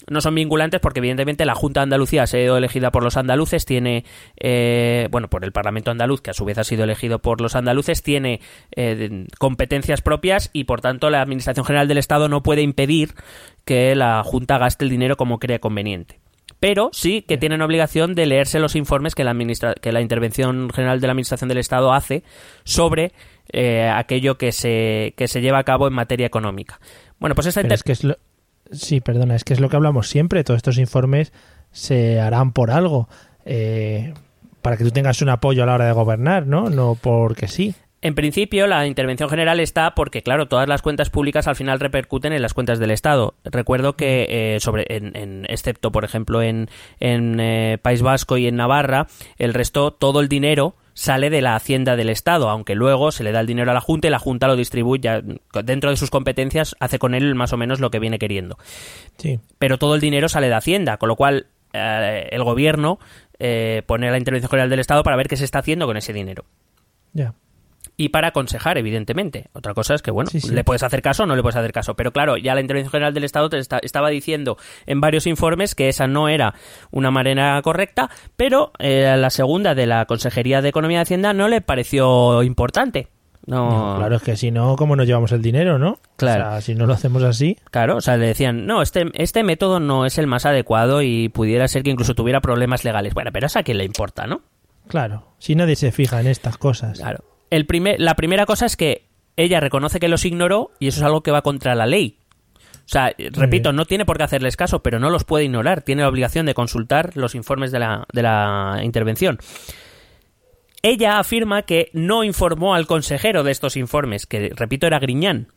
no son vinculantes porque evidentemente la Junta de Andalucía ha sido elegida por los andaluces, tiene, eh, bueno, por el Parlamento andaluz, que a su vez ha sido elegido por los andaluces, tiene eh, competencias propias y por tanto la Administración General del Estado no puede impedir que la Junta gaste el dinero como crea conveniente. Pero sí que tienen obligación de leerse los informes que la, administra- que la Intervención General de la Administración del Estado hace sobre eh, aquello que se, que se lleva a cabo en materia económica. Bueno, pues esta Pero es que es lo... Sí, perdona, es que es lo que hablamos siempre. Todos estos informes se harán por algo. eh, para que tú tengas un apoyo a la hora de gobernar, ¿no? No porque sí. En principio, la intervención general está porque, claro, todas las cuentas públicas al final repercuten en las cuentas del Estado. Recuerdo que, eh, sobre, en, en- excepto, por ejemplo, en, en eh, País Vasco y en Navarra, el resto, todo el dinero sale de la hacienda del Estado, aunque luego se le da el dinero a la Junta y la Junta lo distribuye dentro de sus competencias, hace con él más o menos lo que viene queriendo Sí. pero todo el dinero sale de Hacienda, con lo cual eh, el gobierno eh, pone a la intervención general del Estado para ver qué se está haciendo con ese dinero. Ya. Y para aconsejar, evidentemente. Otra cosa es que, bueno, Sí, sí. le puedes hacer caso o no le puedes hacer caso. Pero claro, ya la Intervención General del Estado te está- estaba diciendo en varios informes que esa no era una manera correcta, pero eh, la segunda de la Consejería de Economía y Hacienda no le pareció importante. No, No, claro, es que si no, ¿cómo nos llevamos el dinero, no? Claro. O sea, si no lo hacemos así. Claro, o sea, le decían, no, este, este método no es el más adecuado y pudiera ser que incluso tuviera problemas legales. Bueno, pero eso a quién le importa, ¿no? Claro, si nadie se fija en estas cosas. Claro. El primer, la primera cosa es que ella reconoce que los ignoró y eso es algo que va contra la ley. O sea, repito, no tiene por qué hacerles caso, pero no los puede ignorar. Tiene la obligación de consultar los informes de la, de la intervención. Ella afirma que no informó al consejero de estos informes, que repito era Griñán.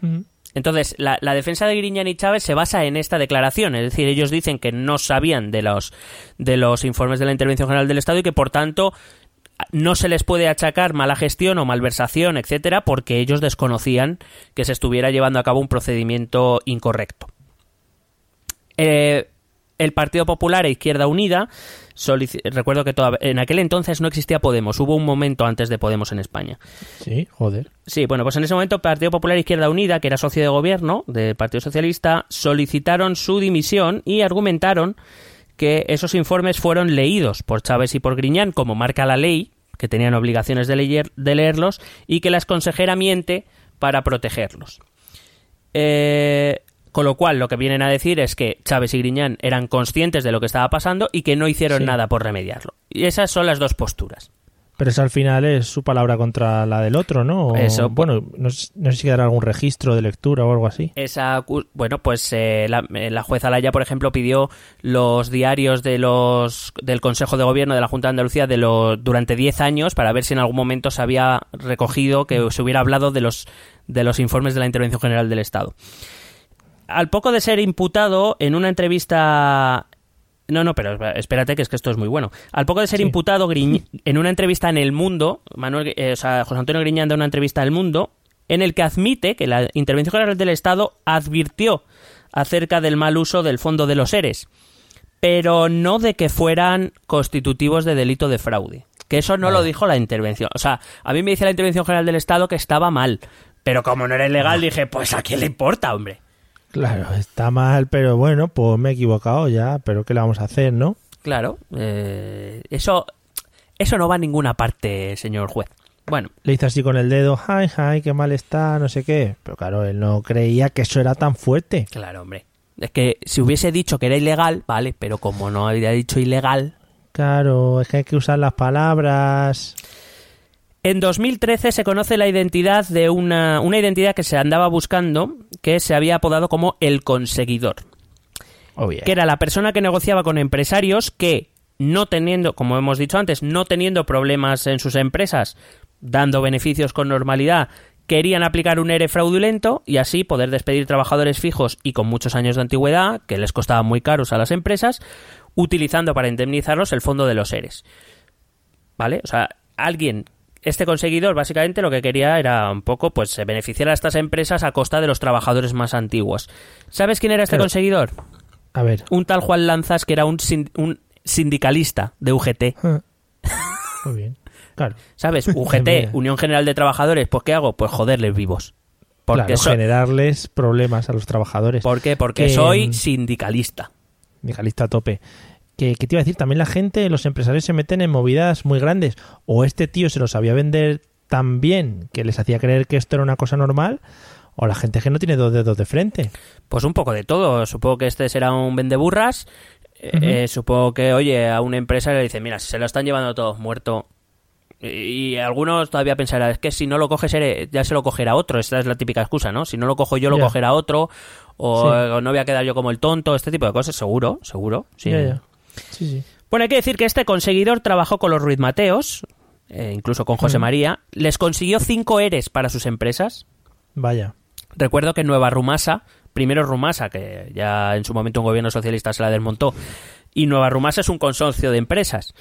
Mm. Entonces, la, la defensa de Griñán y Chávez se basa en esta declaración, es decir, ellos dicen que no sabían de los, de los informes de la Intervención General del Estado y que, por tanto, no se les puede achacar mala gestión o malversación, etcétera, porque ellos desconocían que se estuviera llevando a cabo un procedimiento incorrecto. Eh, el Partido Popular e Izquierda Unida, recuerdo que toda- en aquel entonces no existía Podemos, hubo un momento antes de Podemos en España. Sí, joder. Sí, bueno, pues en ese momento Partido Popular e Izquierda Unida, que era socio de gobierno del Partido Socialista, solicitaron su dimisión y argumentaron que esos informes fueron leídos por Chávez y por Griñán, como marca la ley, que tenían obligaciones de, leer- de leerlos, y que la consejera miente para protegerlos. Eh, con lo cual, lo que vienen a decir es que Chávez y Griñán eran conscientes de lo que estaba pasando y que no hicieron Sí. nada por remediarlo. Y esas son las dos posturas. Pero eso al final es su palabra contra la del otro, ¿no? O, Eso. Bueno, no, sé- no sé si quedará algún registro de lectura o algo así. Esa, bueno, pues eh, la, eh, la jueza Laya, por ejemplo, pidió los diarios de los del Consejo de Gobierno de la Junta de Andalucía de los durante 10 años para ver si en algún momento se había recogido que se hubiera hablado de los de los informes de la Intervención General del Estado. Al poco de ser imputado en una entrevista no, no, pero espérate que es que esto es muy bueno. Al poco de ser Sí. imputado Griñ- en una entrevista en El Mundo, Manuel, eh, o sea, José Antonio Griñán da una entrevista en El Mundo en el que admite que la Intervención General del Estado advirtió acerca del mal uso del fondo de los seres, pero no de que fueran constitutivos de delito de fraude. Que eso no lo dijo la intervención. O sea, a mí me dice la Intervención General del Estado que estaba mal, pero como no era ilegal dije, pues a quién le importa, hombre. Claro, está mal, pero bueno, pues me he equivocado ya, pero ¿qué le vamos a hacer, no? Claro, eh, eso, eso no va a ninguna parte, señor juez. Bueno, Le hizo así con el dedo, ay, ay, qué mal está, no sé qué. Pero claro, él no creía que eso era tan fuerte. claro, hombre. Es que si hubiese dicho que era ilegal, vale, pero como no había dicho ilegal. Claro, es que hay que usar las palabras. En 2013 se conoce la identidad de una, una identidad que se andaba buscando, que se había apodado como el conseguidor. Oh, yeah. que era la persona que negociaba con empresarios que, no teniendo, como hemos dicho antes, no teniendo problemas en sus empresas, dando beneficios con normalidad, querían aplicar un ERE fraudulento y así poder despedir trabajadores fijos y con muchos años de antigüedad, que les costaba muy caros a las empresas, utilizando para indemnizarlos el fondo de los ERES. ¿Vale? O sea, alguien este conseguidor básicamente lo que quería era un poco pues beneficiar a estas empresas a costa de los trabajadores más antiguos. ¿Sabes quién era este Claro. conseguidor? A ver. Un tal Juan Lanzas que era un, sin- un sindicalista de UGT. Muy bien. Claro. ¿Sabes? UGT. Unión General de Trabajadores, pues ¿qué hago? Pues joderles vivos. Porque Claro, so- generarles problemas a los trabajadores. ¿Por qué? Porque Que, soy sindicalista. Miguelista a tope. Que, que te iba a decir, también la gente, los empresarios se meten en movidas muy grandes. O este tío se lo sabía vender tan bien que les hacía creer que esto era una cosa normal, o la gente que no tiene dos dedos de frente. Pues un poco de todo. Supongo que este será un vendeburras. Eh, Ujú. eh, supongo que, oye, a una empresa le dice, mira, se lo están llevando todos muerto. Y, y algunos todavía pensarán, es que si no lo coges, ya se lo cogerá otro. Esta es la típica excusa, ¿no? Si no lo cojo yo, lo Ya. cogerá otro. O, Sí. o no voy a quedar yo como el tonto. Este tipo de cosas, seguro, seguro. Sí. Sí, sí. Bueno, hay que decir que este conseguidor trabajó con los Ruiz Mateos, eh, incluso con José Ujú. María. Les consiguió cinco ERES para sus empresas. Vaya. Recuerdo que Nueva Rumasa, primero Rumasa, que ya en su momento un gobierno socialista se la desmontó, y Nueva Rumasa es un consorcio de empresas,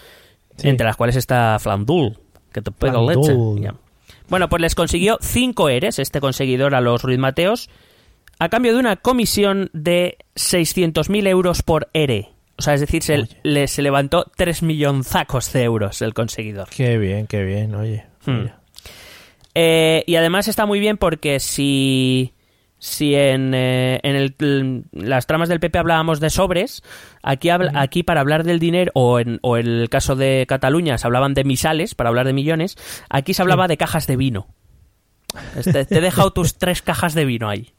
Sí. entre las cuales está Flandul, que te pega leche. Bueno, pues les consiguió cinco ERES, este conseguidor a los Ruiz Mateos, a cambio de una comisión de 600.000 euros por ERE. O sea, es decir, se, le, se levantó 3 millonzacos de euros el conseguidor. Qué bien, qué bien, oye. Hmm. Eh, y además está muy bien porque si, si en, eh, en el- las tramas del PP hablábamos de sobres, aquí, habla- aquí para hablar del dinero, o en, o en el caso de Cataluña se hablaban de misales, para hablar de millones, aquí se hablaba de cajas de vino. Este- te he dejado tus tres cajas de vino ahí.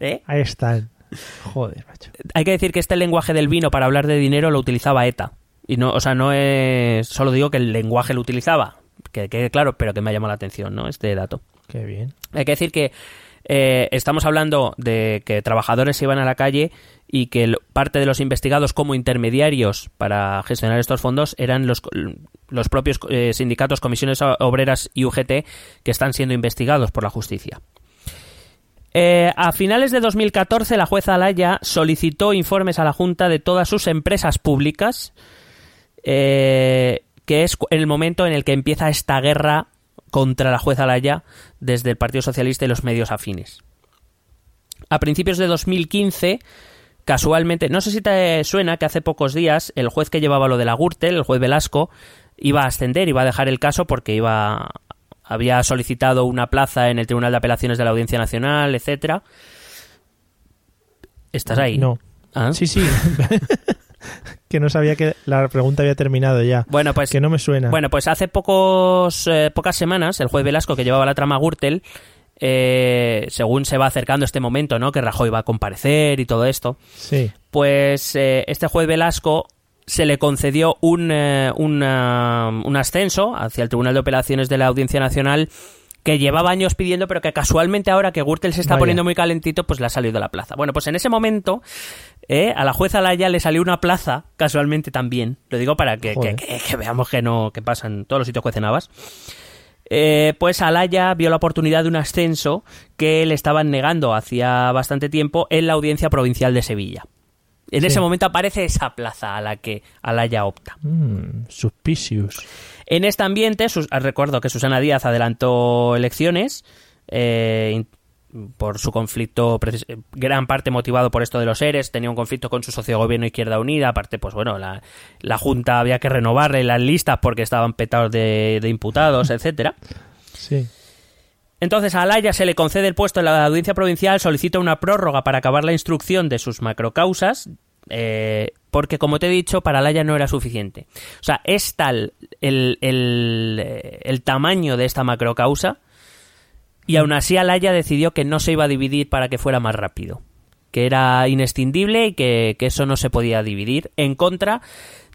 ¿eh? Ahí están. Joder, macho. Hay que decir que este lenguaje del vino para hablar de dinero lo utilizaba ETA. Y no, o sea, no es. Solo digo que el lenguaje lo utilizaba. Que quede claro, pero que me ha llamado la atención, ¿no? Este dato. Qué bien. Hay que decir que eh, estamos hablando de que trabajadores se iban a la calle y que el- parte de los investigados como intermediarios para gestionar estos fondos eran los, los propios eh, sindicatos, comisiones obreras y UGT que están siendo investigados por la justicia. Eh, a finales de 2014, la jueza Alaya solicitó informes a la Junta de todas sus empresas públicas, eh, que es el momento en el que empieza esta guerra contra la jueza Alaya desde el Partido Socialista y los medios afines. A principios de 2015, casualmente, no sé si te suena que hace pocos días el juez que llevaba lo de la Gürtel, el juez Velasco, iba a ascender, iba a dejar el caso porque iba había solicitado una plaza en el Tribunal de Apelaciones de la Audiencia Nacional, etcétera. ¿Estás ahí? No. Ah. Sí, sí. que no sabía que la pregunta había terminado ya. Bueno, pues que no me suena. Bueno, pues hace pocos, eh, pocas semanas, el juez Velasco, que llevaba la trama Gürtel, eh, según se va acercando este momento, ¿no? Que Rajoy va a comparecer y todo esto, Sí. pues eh, este juez Velasco se le concedió un, eh, una- un ascenso hacia el Tribunal de Operaciones de la Audiencia Nacional que llevaba años pidiendo, pero que casualmente ahora que Gürtel se está Vaya. poniendo muy calentito, pues le ha salido de la plaza. Bueno, pues en ese momento eh, a la jueza Laya le salió una plaza, casualmente también. Lo digo para que, que- Joder. que- que veamos que no que pasa en todos los sitios juece Navas. Eh, pues Alaya vio la oportunidad de un ascenso que le estaban negando hacía bastante tiempo en la audiencia provincial de Sevilla. En Sí. ese momento aparece esa plaza a la que Alaya opta. Mm, suspicious. En este ambiente, sus- ah, recuerdo que Susana Díaz adelantó elecciones eh, por su conflicto, eh, gran parte motivado por esto de los ERES, tenía un conflicto con su socio de gobierno Izquierda Unida, aparte, pues bueno, la, la Junta había que renovarle las listas porque estaban petados de, de imputados, etcétera. Sí. Entonces a Alaya se le concede el puesto en la audiencia provincial, solicita una prórroga para acabar la instrucción de sus macrocausas, eh, porque como te he dicho, para Alaya no era suficiente. O sea, es tal el, el, tamaño de esta macrocausa, y aún así Alaya decidió que no se iba a dividir para que fuera más rápido, que era inescindible y que eso no se podía dividir, en contra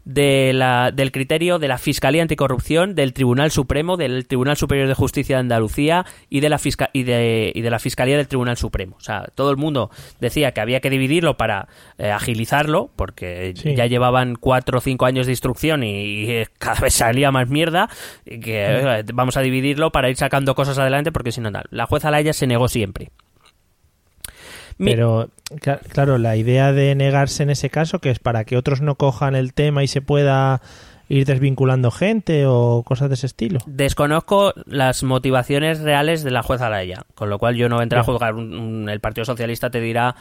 de la, del criterio de la Fiscalía Anticorrupción, del Tribunal Supremo, del Tribunal Superior de Justicia de Andalucía y de la, fisca- y de, y de la Fiscalía del Tribunal Supremo. O sea, todo el mundo decía que había que dividirlo para eh, agilizarlo, porque Sí. ya llevaban cuatro o cinco años de instrucción y, y, eh, cada vez salía más mierda, y que eh, vamos a dividirlo para ir sacando cosas adelante, porque si no, tal. La jueza Laya se negó siempre. Mi- Pero, cla- claro, la idea de negarse en ese caso, que es para que otros no cojan el tema y se pueda ir desvinculando gente o cosas de ese estilo. Desconozco las motivaciones reales de la jueza Laya, con lo cual yo no voy a juzgar. Un- un- el Partido Socialista te dirá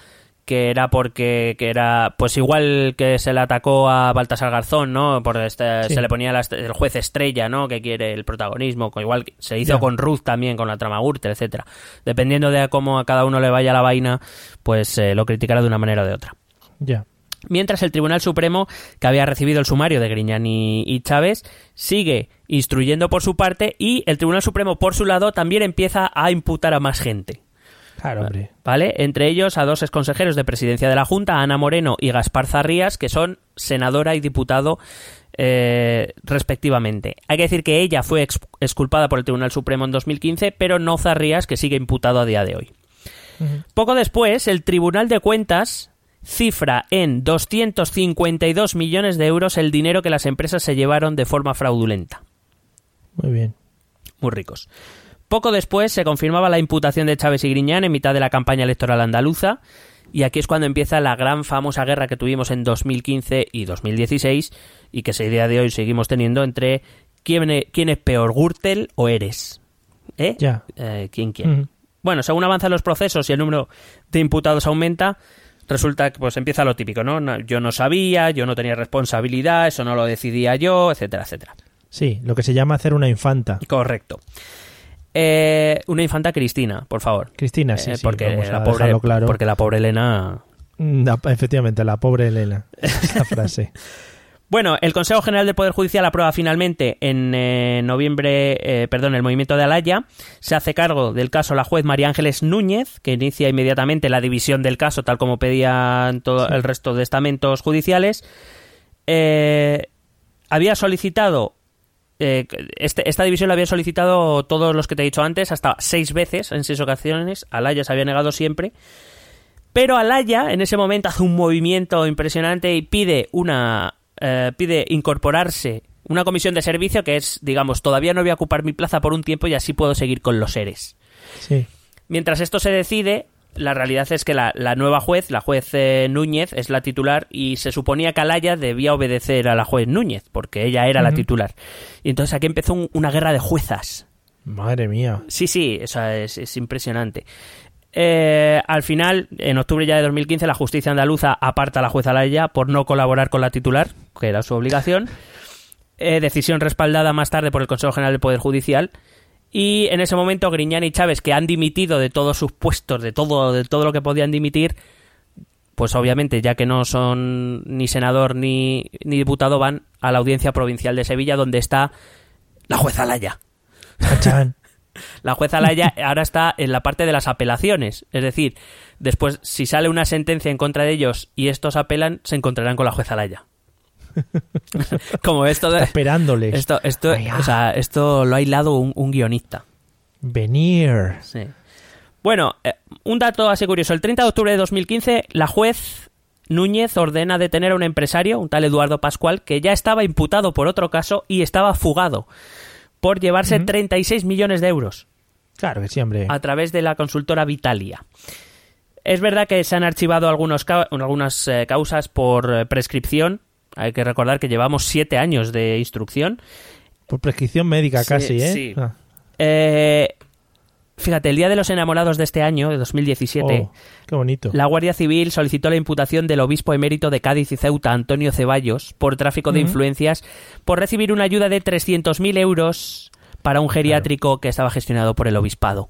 que era porque que era pues igual que se le atacó a Baltasar Garzón, ¿no? Por este, Sí. se le ponía la el juez estrella, ¿no? Que quiere el protagonismo, con igual que se hizo con Ruth también con la trama Gürtel, etcétera. Dependiendo de cómo a cada uno le vaya la vaina, pues eh, lo criticará de una manera o de otra. Ya. Mientras el Tribunal Supremo, que había recibido el sumario de Griñán y, y Chávez, sigue instruyendo por su parte y el Tribunal Supremo, por su lado, también empieza a imputar a más gente. Claro, hombre. ¿Vale? Entre ellos a dos exconsejeros de presidencia de la Junta, Ana Moreno y Gaspar Zarrías, que son senadora y diputado eh, respectivamente. Hay que decir que ella fue ex- exculpada por el Tribunal Supremo en 2015, pero no Zarrías, que sigue imputado a día de hoy. Poco después, el Tribunal de Cuentas cifra en 252 millones de euros el dinero que las empresas se llevaron de forma fraudulenta. Muy bien. Muy ricos. Poco después se confirmaba la imputación de Chávez y Griñán en mitad de la campaña electoral andaluza. Y aquí es cuando empieza la gran famosa guerra que tuvimos en 2015 y 2016 y que se día de hoy seguimos teniendo entre quién es, quién es peor, Gürtel o Eres. ¿Eh? Ya. Eh, ¿Quién quién? Bueno, según avanzan los procesos y el número de imputados aumenta, resulta que pues empieza lo típico, ¿no? No, Yo no sabía, yo no tenía responsabilidad, eso no lo decidía yo, etcétera, etcétera. Sí, lo que se llama hacer una infanta. Correcto. Eh, una infanta Cristina, por favor. Cristina, sí, Eh, sí, porque, vamos a la pobre, claro. porque la pobre Elena... Mm, efectivamente, la pobre Elena. Esa frase. Bueno, el Consejo General del Poder Judicial aprueba finalmente en eh, noviembre, eh, perdón, el movimiento de Alaya. Se hace cargo del caso la juez María Ángeles Núñez, que inicia inmediatamente la división del caso, tal como pedían todo el resto de estamentos judiciales. Eh, había solicitado eh, este- esta división la había solicitado todos los que te he dicho antes, hasta seis veces, en seis ocasiones. Alaya se había negado siempre. Pero Alaya en ese momento hace un movimiento impresionante y pide una eh, pide incorporarse una comisión de servicio que es, digamos, todavía no voy a ocupar mi plaza por un tiempo y así puedo seguir con los seres. Sí. Mientras esto se decide, la realidad es que la, la nueva juez, la juez eh, Núñez, es la titular y se suponía que Alaya debía obedecer a la juez Núñez, porque ella era la titular. Y entonces aquí empezó un- una guerra de juezas. Madre mía. Sí, sí, o sea, es, es impresionante. Eh, al final, en octubre ya de 2015, la justicia andaluza aparta a la jueza Alaya por no colaborar con la titular, que era su obligación. Eh, decisión respaldada más tarde por el Consejo General del Poder Judicial. Y en ese momento, Griñán y Chávez, que han dimitido de todos sus puestos, de todo, de todo lo que podían dimitir, pues obviamente, ya que no son ni senador ni, ni diputado, van a la audiencia provincial de Sevilla, donde está la jueza Alaya. La jueza Laya ahora está en la parte de las apelaciones. Es decir, después, si sale una sentencia en contra de ellos y estos apelan, se encontrarán con la jueza Laya. Como esto de- Esperándoles. Esto, esto, Vaya. o sea, esto lo ha hilado un, un guionista. Venir. Sí. Bueno, eh, un dato así curioso. El 30 de octubre de 2015, la juez Núñez ordena detener a un empresario, un tal Eduardo Pascual, que ya estaba imputado por otro caso y estaba fugado por llevarse 36 millones de euros Claro que sí, hombre. a través de la consultora Vitalia. Es verdad que se han archivado algunos ca- algunas eh, causas por eh, prescripción. Hay que recordar que llevamos siete años de instrucción. Por prescripción médica Sí, casi, ¿eh? sí. Ah. Eh, fíjate, el Día de los Enamorados de este año, de 2017, Oh, qué bonito. la Guardia Civil solicitó la imputación del obispo emérito de Cádiz y Ceuta, Antonio Ceballos, por tráfico de influencias, por recibir una ayuda de 300.000 euros para un geriátrico que estaba gestionado por el obispado.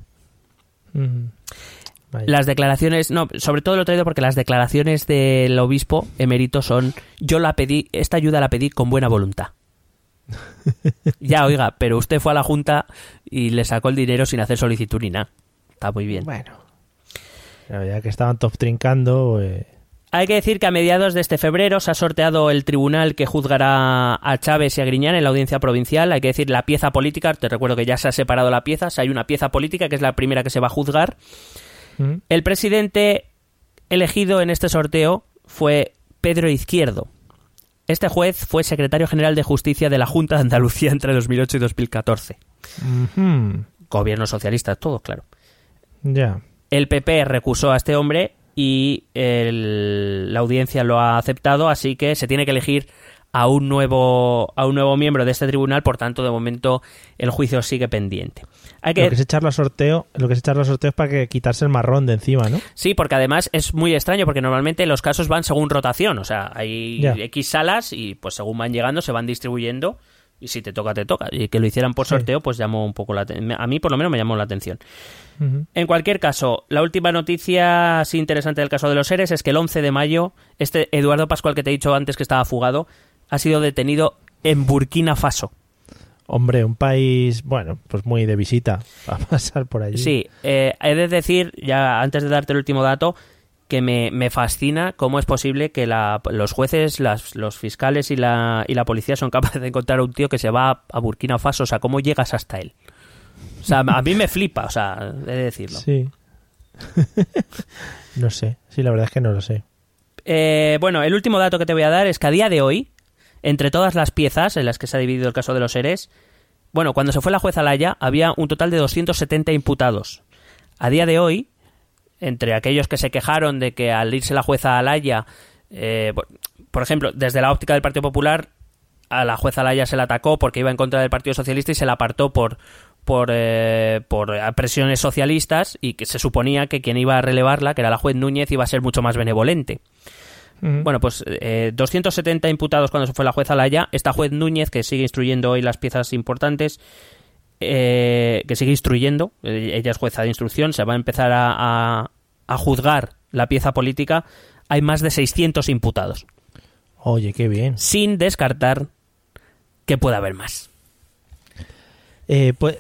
Mm. Las declaraciones, no, sobre todo lo he traído porque las declaraciones del obispo emérito son, yo la pedí, esta ayuda la pedí con buena voluntad. ya, oiga, pero usted fue a la Junta y le sacó el dinero sin hacer solicitud ni nada. Está muy bien. Bueno. Ya que estaban top trincando, eh, Hay que decir que a mediados de este febrero se ha sorteado el tribunal que juzgará a Chávez y a Griñán en la audiencia provincial. Hay que decir la pieza política, te recuerdo que ya se ha separado la pieza, hay una pieza política que es la primera que se va a juzgar. El presidente elegido en este sorteo fue Pedro Izquierdo. Este juez fue secretario general de Justicia de la Junta de Andalucía entre 2008 y 2014. Ujú. Gobierno socialista, todo claro. Ya. El PP recusó a este hombre y el- la audiencia lo ha aceptado, así que se tiene que elegir a un nuevo a un nuevo miembro de este tribunal, por tanto, de momento el juicio sigue pendiente. Hay que, Lo que es echarlo a sorteo, lo que es echarlo a sorteo es para que quitarse el marrón de encima, ¿no? Sí, porque además es muy extraño porque normalmente los casos van según rotación, o sea, hay. X salas y pues según van llegando se van distribuyendo y si te toca te toca. Y que lo hicieran por Sí. sorteo pues llamó un poco la atención. A mí por lo menos me llamó la atención. En cualquier caso, la última noticia así interesante del caso de los seres es que el 11 de mayo este Eduardo Pascual que te he dicho antes que estaba fugado ha sido detenido en Burkina Faso. Hombre, un país, bueno, pues muy de visita a pasar por allí. Sí, eh, he de decir, ya antes de darte el último dato, que me, me fascina cómo es posible que la- los jueces, las- los fiscales y la, y la policía son capaces de encontrar a un tío que se va a, a Burkina Faso. O sea, ¿cómo llegas hasta él? O sea, a mí me flipa, o sea, he de decirlo. Sí. no sé, sí, la verdad es que no lo sé. Eh, bueno, el último dato que te voy a dar es que a día de hoy, entre todas las piezas en las que se ha dividido el caso de los seres, bueno, cuando se fue la jueza Laya había un total de 270 imputados. A día de hoy, entre aquellos que se quejaron de que al irse la jueza Alaya, eh, por- ejemplo, desde la óptica del Partido Popular, a la jueza Alaya se la atacó porque iba en contra del Partido Socialista y se la apartó por por, eh, por presiones socialistas y que se suponía que quien iba a relevarla, que era la juez Núñez, iba a ser mucho más benevolente. Bueno, pues eh, 270 imputados cuando se fue la jueza Laya. Esta juez Núñez, que sigue instruyendo hoy las piezas importantes, eh, que sigue instruyendo, eh, ella es jueza de instrucción, se va a empezar a, a- a juzgar la pieza política. Hay más de 600 imputados, Oye, qué bien. sin descartar que pueda haber más. Eh, pues,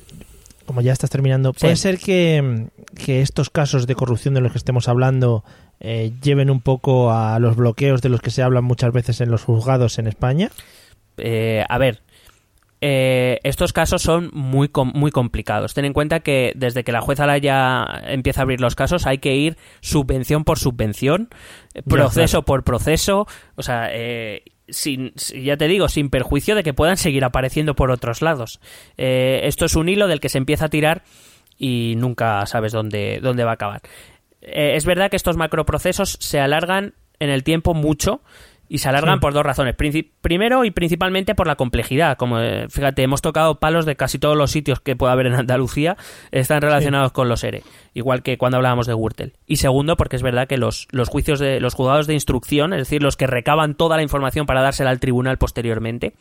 como ya estás terminando, Sí. ¿puede ser que, que estos casos de corrupción de los que estemos hablando eh, lleven un poco a los bloqueos de los que se hablan muchas veces en los juzgados en España? Eh, a ver, eh, estos casos son muy, com- muy complicados. Ten en cuenta que desde que la jueza Laya empieza a abrir los casos hay que ir subvención por subvención, proceso claro. por proceso, o sea, eh, sin, si- ya te digo, sin perjuicio de que puedan seguir apareciendo por otros lados. Eh, esto es un hilo del que se empieza a tirar y nunca sabes dónde, dónde va a acabar. Eh, es verdad que estos macroprocesos se alargan en el tiempo mucho y se alargan Sí. por dos razones. Primero y principalmente por la complejidad. Como eh, fíjate, hemos tocado palos de casi todos los sitios que pueda haber en Andalucía están relacionados con los ERE, igual que cuando hablábamos de Gürtel. Y segundo, porque es verdad que los, los juicios de los juzgados de instrucción, es decir, los que recaban toda la información para dársela al tribunal posteriormente,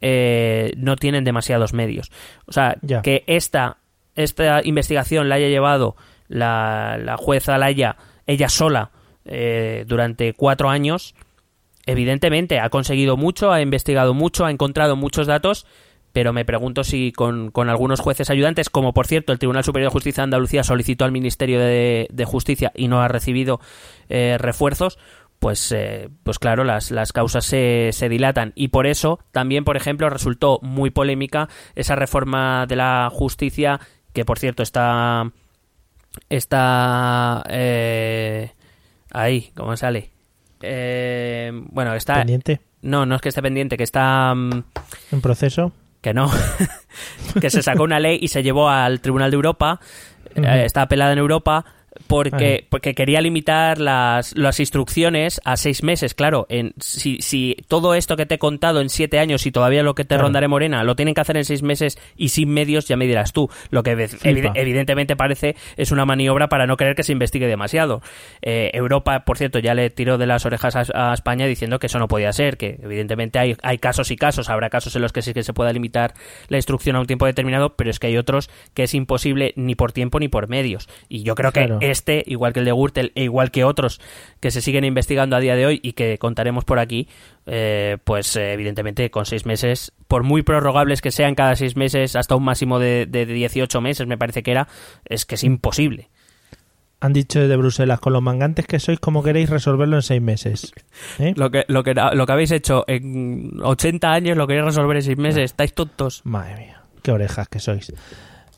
eh, no tienen demasiados medios. O sea, Ya. que esta, esta investigación la haya llevado la, la jueza Laya ella sola eh, durante cuatro años, evidentemente ha conseguido mucho, ha investigado mucho, ha encontrado muchos datos, pero me pregunto si con, con algunos jueces ayudantes, como por cierto el Tribunal Superior de Justicia de Andalucía solicitó al Ministerio de, Justicia y no ha recibido eh, refuerzos, pues, eh, pues claro, las, las causas se, se dilatan. Y por eso también, por ejemplo, resultó muy polémica esa reforma de la justicia, que por cierto está... Está... eh, ahí, ¿cómo sale? Eh, bueno, está... ¿Pendiente? No, no es que esté pendiente, que está... mm, ¿En proceso? que no, que se sacó una ley y se llevó al Tribunal de Europa, eh, está apelada en Europa porque, porque quería limitar las, las instrucciones a seis meses. Claro, en, si, si todo esto que te he contado en siete años y todavía lo que te Claro. rondaré morena lo tienen que hacer en seis meses y sin medios, ya me dirás tú. Lo que evi- evidentemente parece es una maniobra para no querer que se investigue demasiado. Eh, Europa, por cierto, ya le tiró de las orejas a, a España diciendo que eso no podía ser, que evidentemente hay, hay casos y casos, habrá casos en los que sí que se pueda limitar la instrucción a un tiempo determinado, pero es que hay otros que es imposible ni por tiempo ni por medios. Y yo creo Claro. que este, igual que el de Gürtel e igual que otros que se siguen investigando a día de hoy y que contaremos por aquí, eh, pues eh, evidentemente con seis meses, por muy prorrogables que sean cada seis meses, hasta un máximo de, de 18 meses me parece que era, es que es imposible. Han dicho desde Bruselas, con los mangantes que sois, ¿cómo queréis resolverlo en seis meses? ¿Eh? Lo que, lo que, lo que habéis hecho en 80 años lo queréis resolver en seis meses, estáis tontos. Madre mía, qué orejas que sois.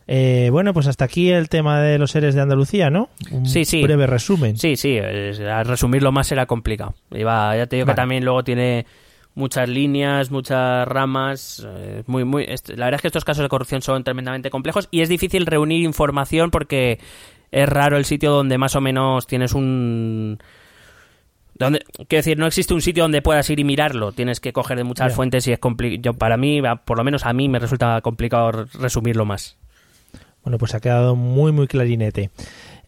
Eh, bueno, pues hasta aquí el tema de los seres de Andalucía, ¿no? Un Sí, sí. breve resumen. Sí, sí, resumirlo más era complicado. Iba, ya te digo Vale. que también luego tiene muchas líneas, muchas ramas. eh, muy, muy, la verdad es que estos casos de corrupción son tremendamente complejos y es difícil reunir información porque es raro el sitio donde más o menos tienes un Donde, quiero decir, no existe un sitio donde puedas ir y mirarlo. Tienes que coger de muchas fuentes y es complicado. Para mí, por lo menos a mí, me resulta complicado resumirlo más. Bueno, pues ha quedado muy, muy clarinete.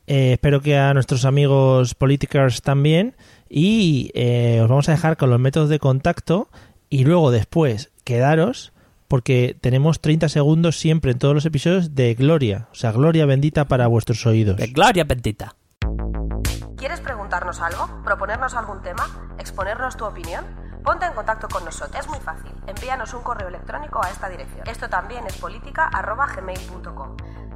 Eh, espero que a nuestros amigos politikers también. Y eh, os vamos a dejar con los métodos de contacto. Y luego después, quedaros, porque tenemos 30 segundos siempre en todos los episodios de gloria. O sea, gloria bendita para vuestros oídos. De gloria bendita. ¿Quieres preguntarnos algo? ¿Proponernos algún tema? ¿Exponernos tu opinión? Ponte en contacto con nosotros. Es muy fácil. Envíanos un correo electrónico a esta dirección. Esto también es política.gmail.com.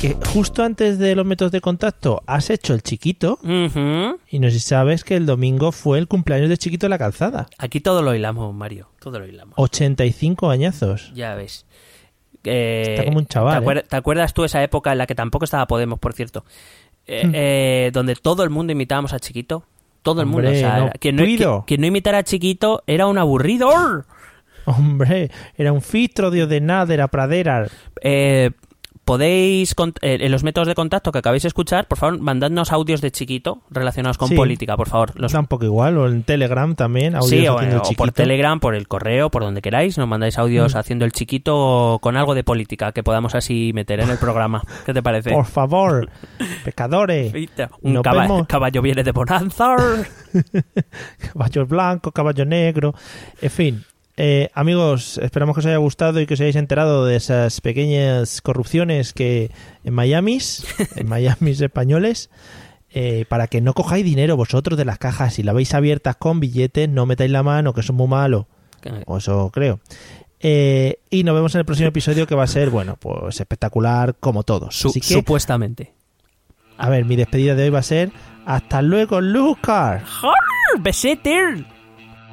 Que justo antes de los métodos de contacto has hecho el chiquito. Y no sé si sabes que el domingo fue el cumpleaños de chiquito en la calzada. Aquí todo lo hilamos, Mario. Todo lo hilamos. 85 añazos. Ya ves. Eh, Está como un chaval, ¿te, acuer- ¿eh? te acuerdas tú esa época en la que tampoco estaba Podemos, por cierto? Eh, Hmm. eh, donde todo el mundo imitábamos a Chiquito. Todo el mundo. O sea, no quien, no, puido. quien- quien no imitara a Chiquito era un aburrido. Hombre, era un filtro de nada, era pradera. Eh, podéis, eh, en los métodos de contacto que acabáis de escuchar, por favor, mandadnos audios de Chiquito relacionados con Sí. política, por favor. Los Tampoco igual, o en Telegram también, audios Sí, o, haciendo el o por. Telegram, por el correo, por donde queráis, nos mandáis audios Mm. haciendo el chiquito con algo de política que podamos así meter en el programa. ¿Qué te parece? Por favor, pecadores, Un caba- vemos. caballo viene de Bonanza. caballos blancos, caballo negro, en fin. Eh, amigos, esperamos que os haya gustado y que os hayáis enterado de esas pequeñas corrupciones que en Miami, en Miami españoles, eh, para que no cojáis dinero vosotros de las cajas. Si la veis abiertas con billetes, no metáis la mano, que eso es muy malo. O eso creo. Eh, y nos vemos en el próximo episodio que va a ser, bueno, pues espectacular como todos. Su- Así que, Supuestamente. a ver, mi despedida de hoy va a ser hasta luego, Lucas. ¡Beseter!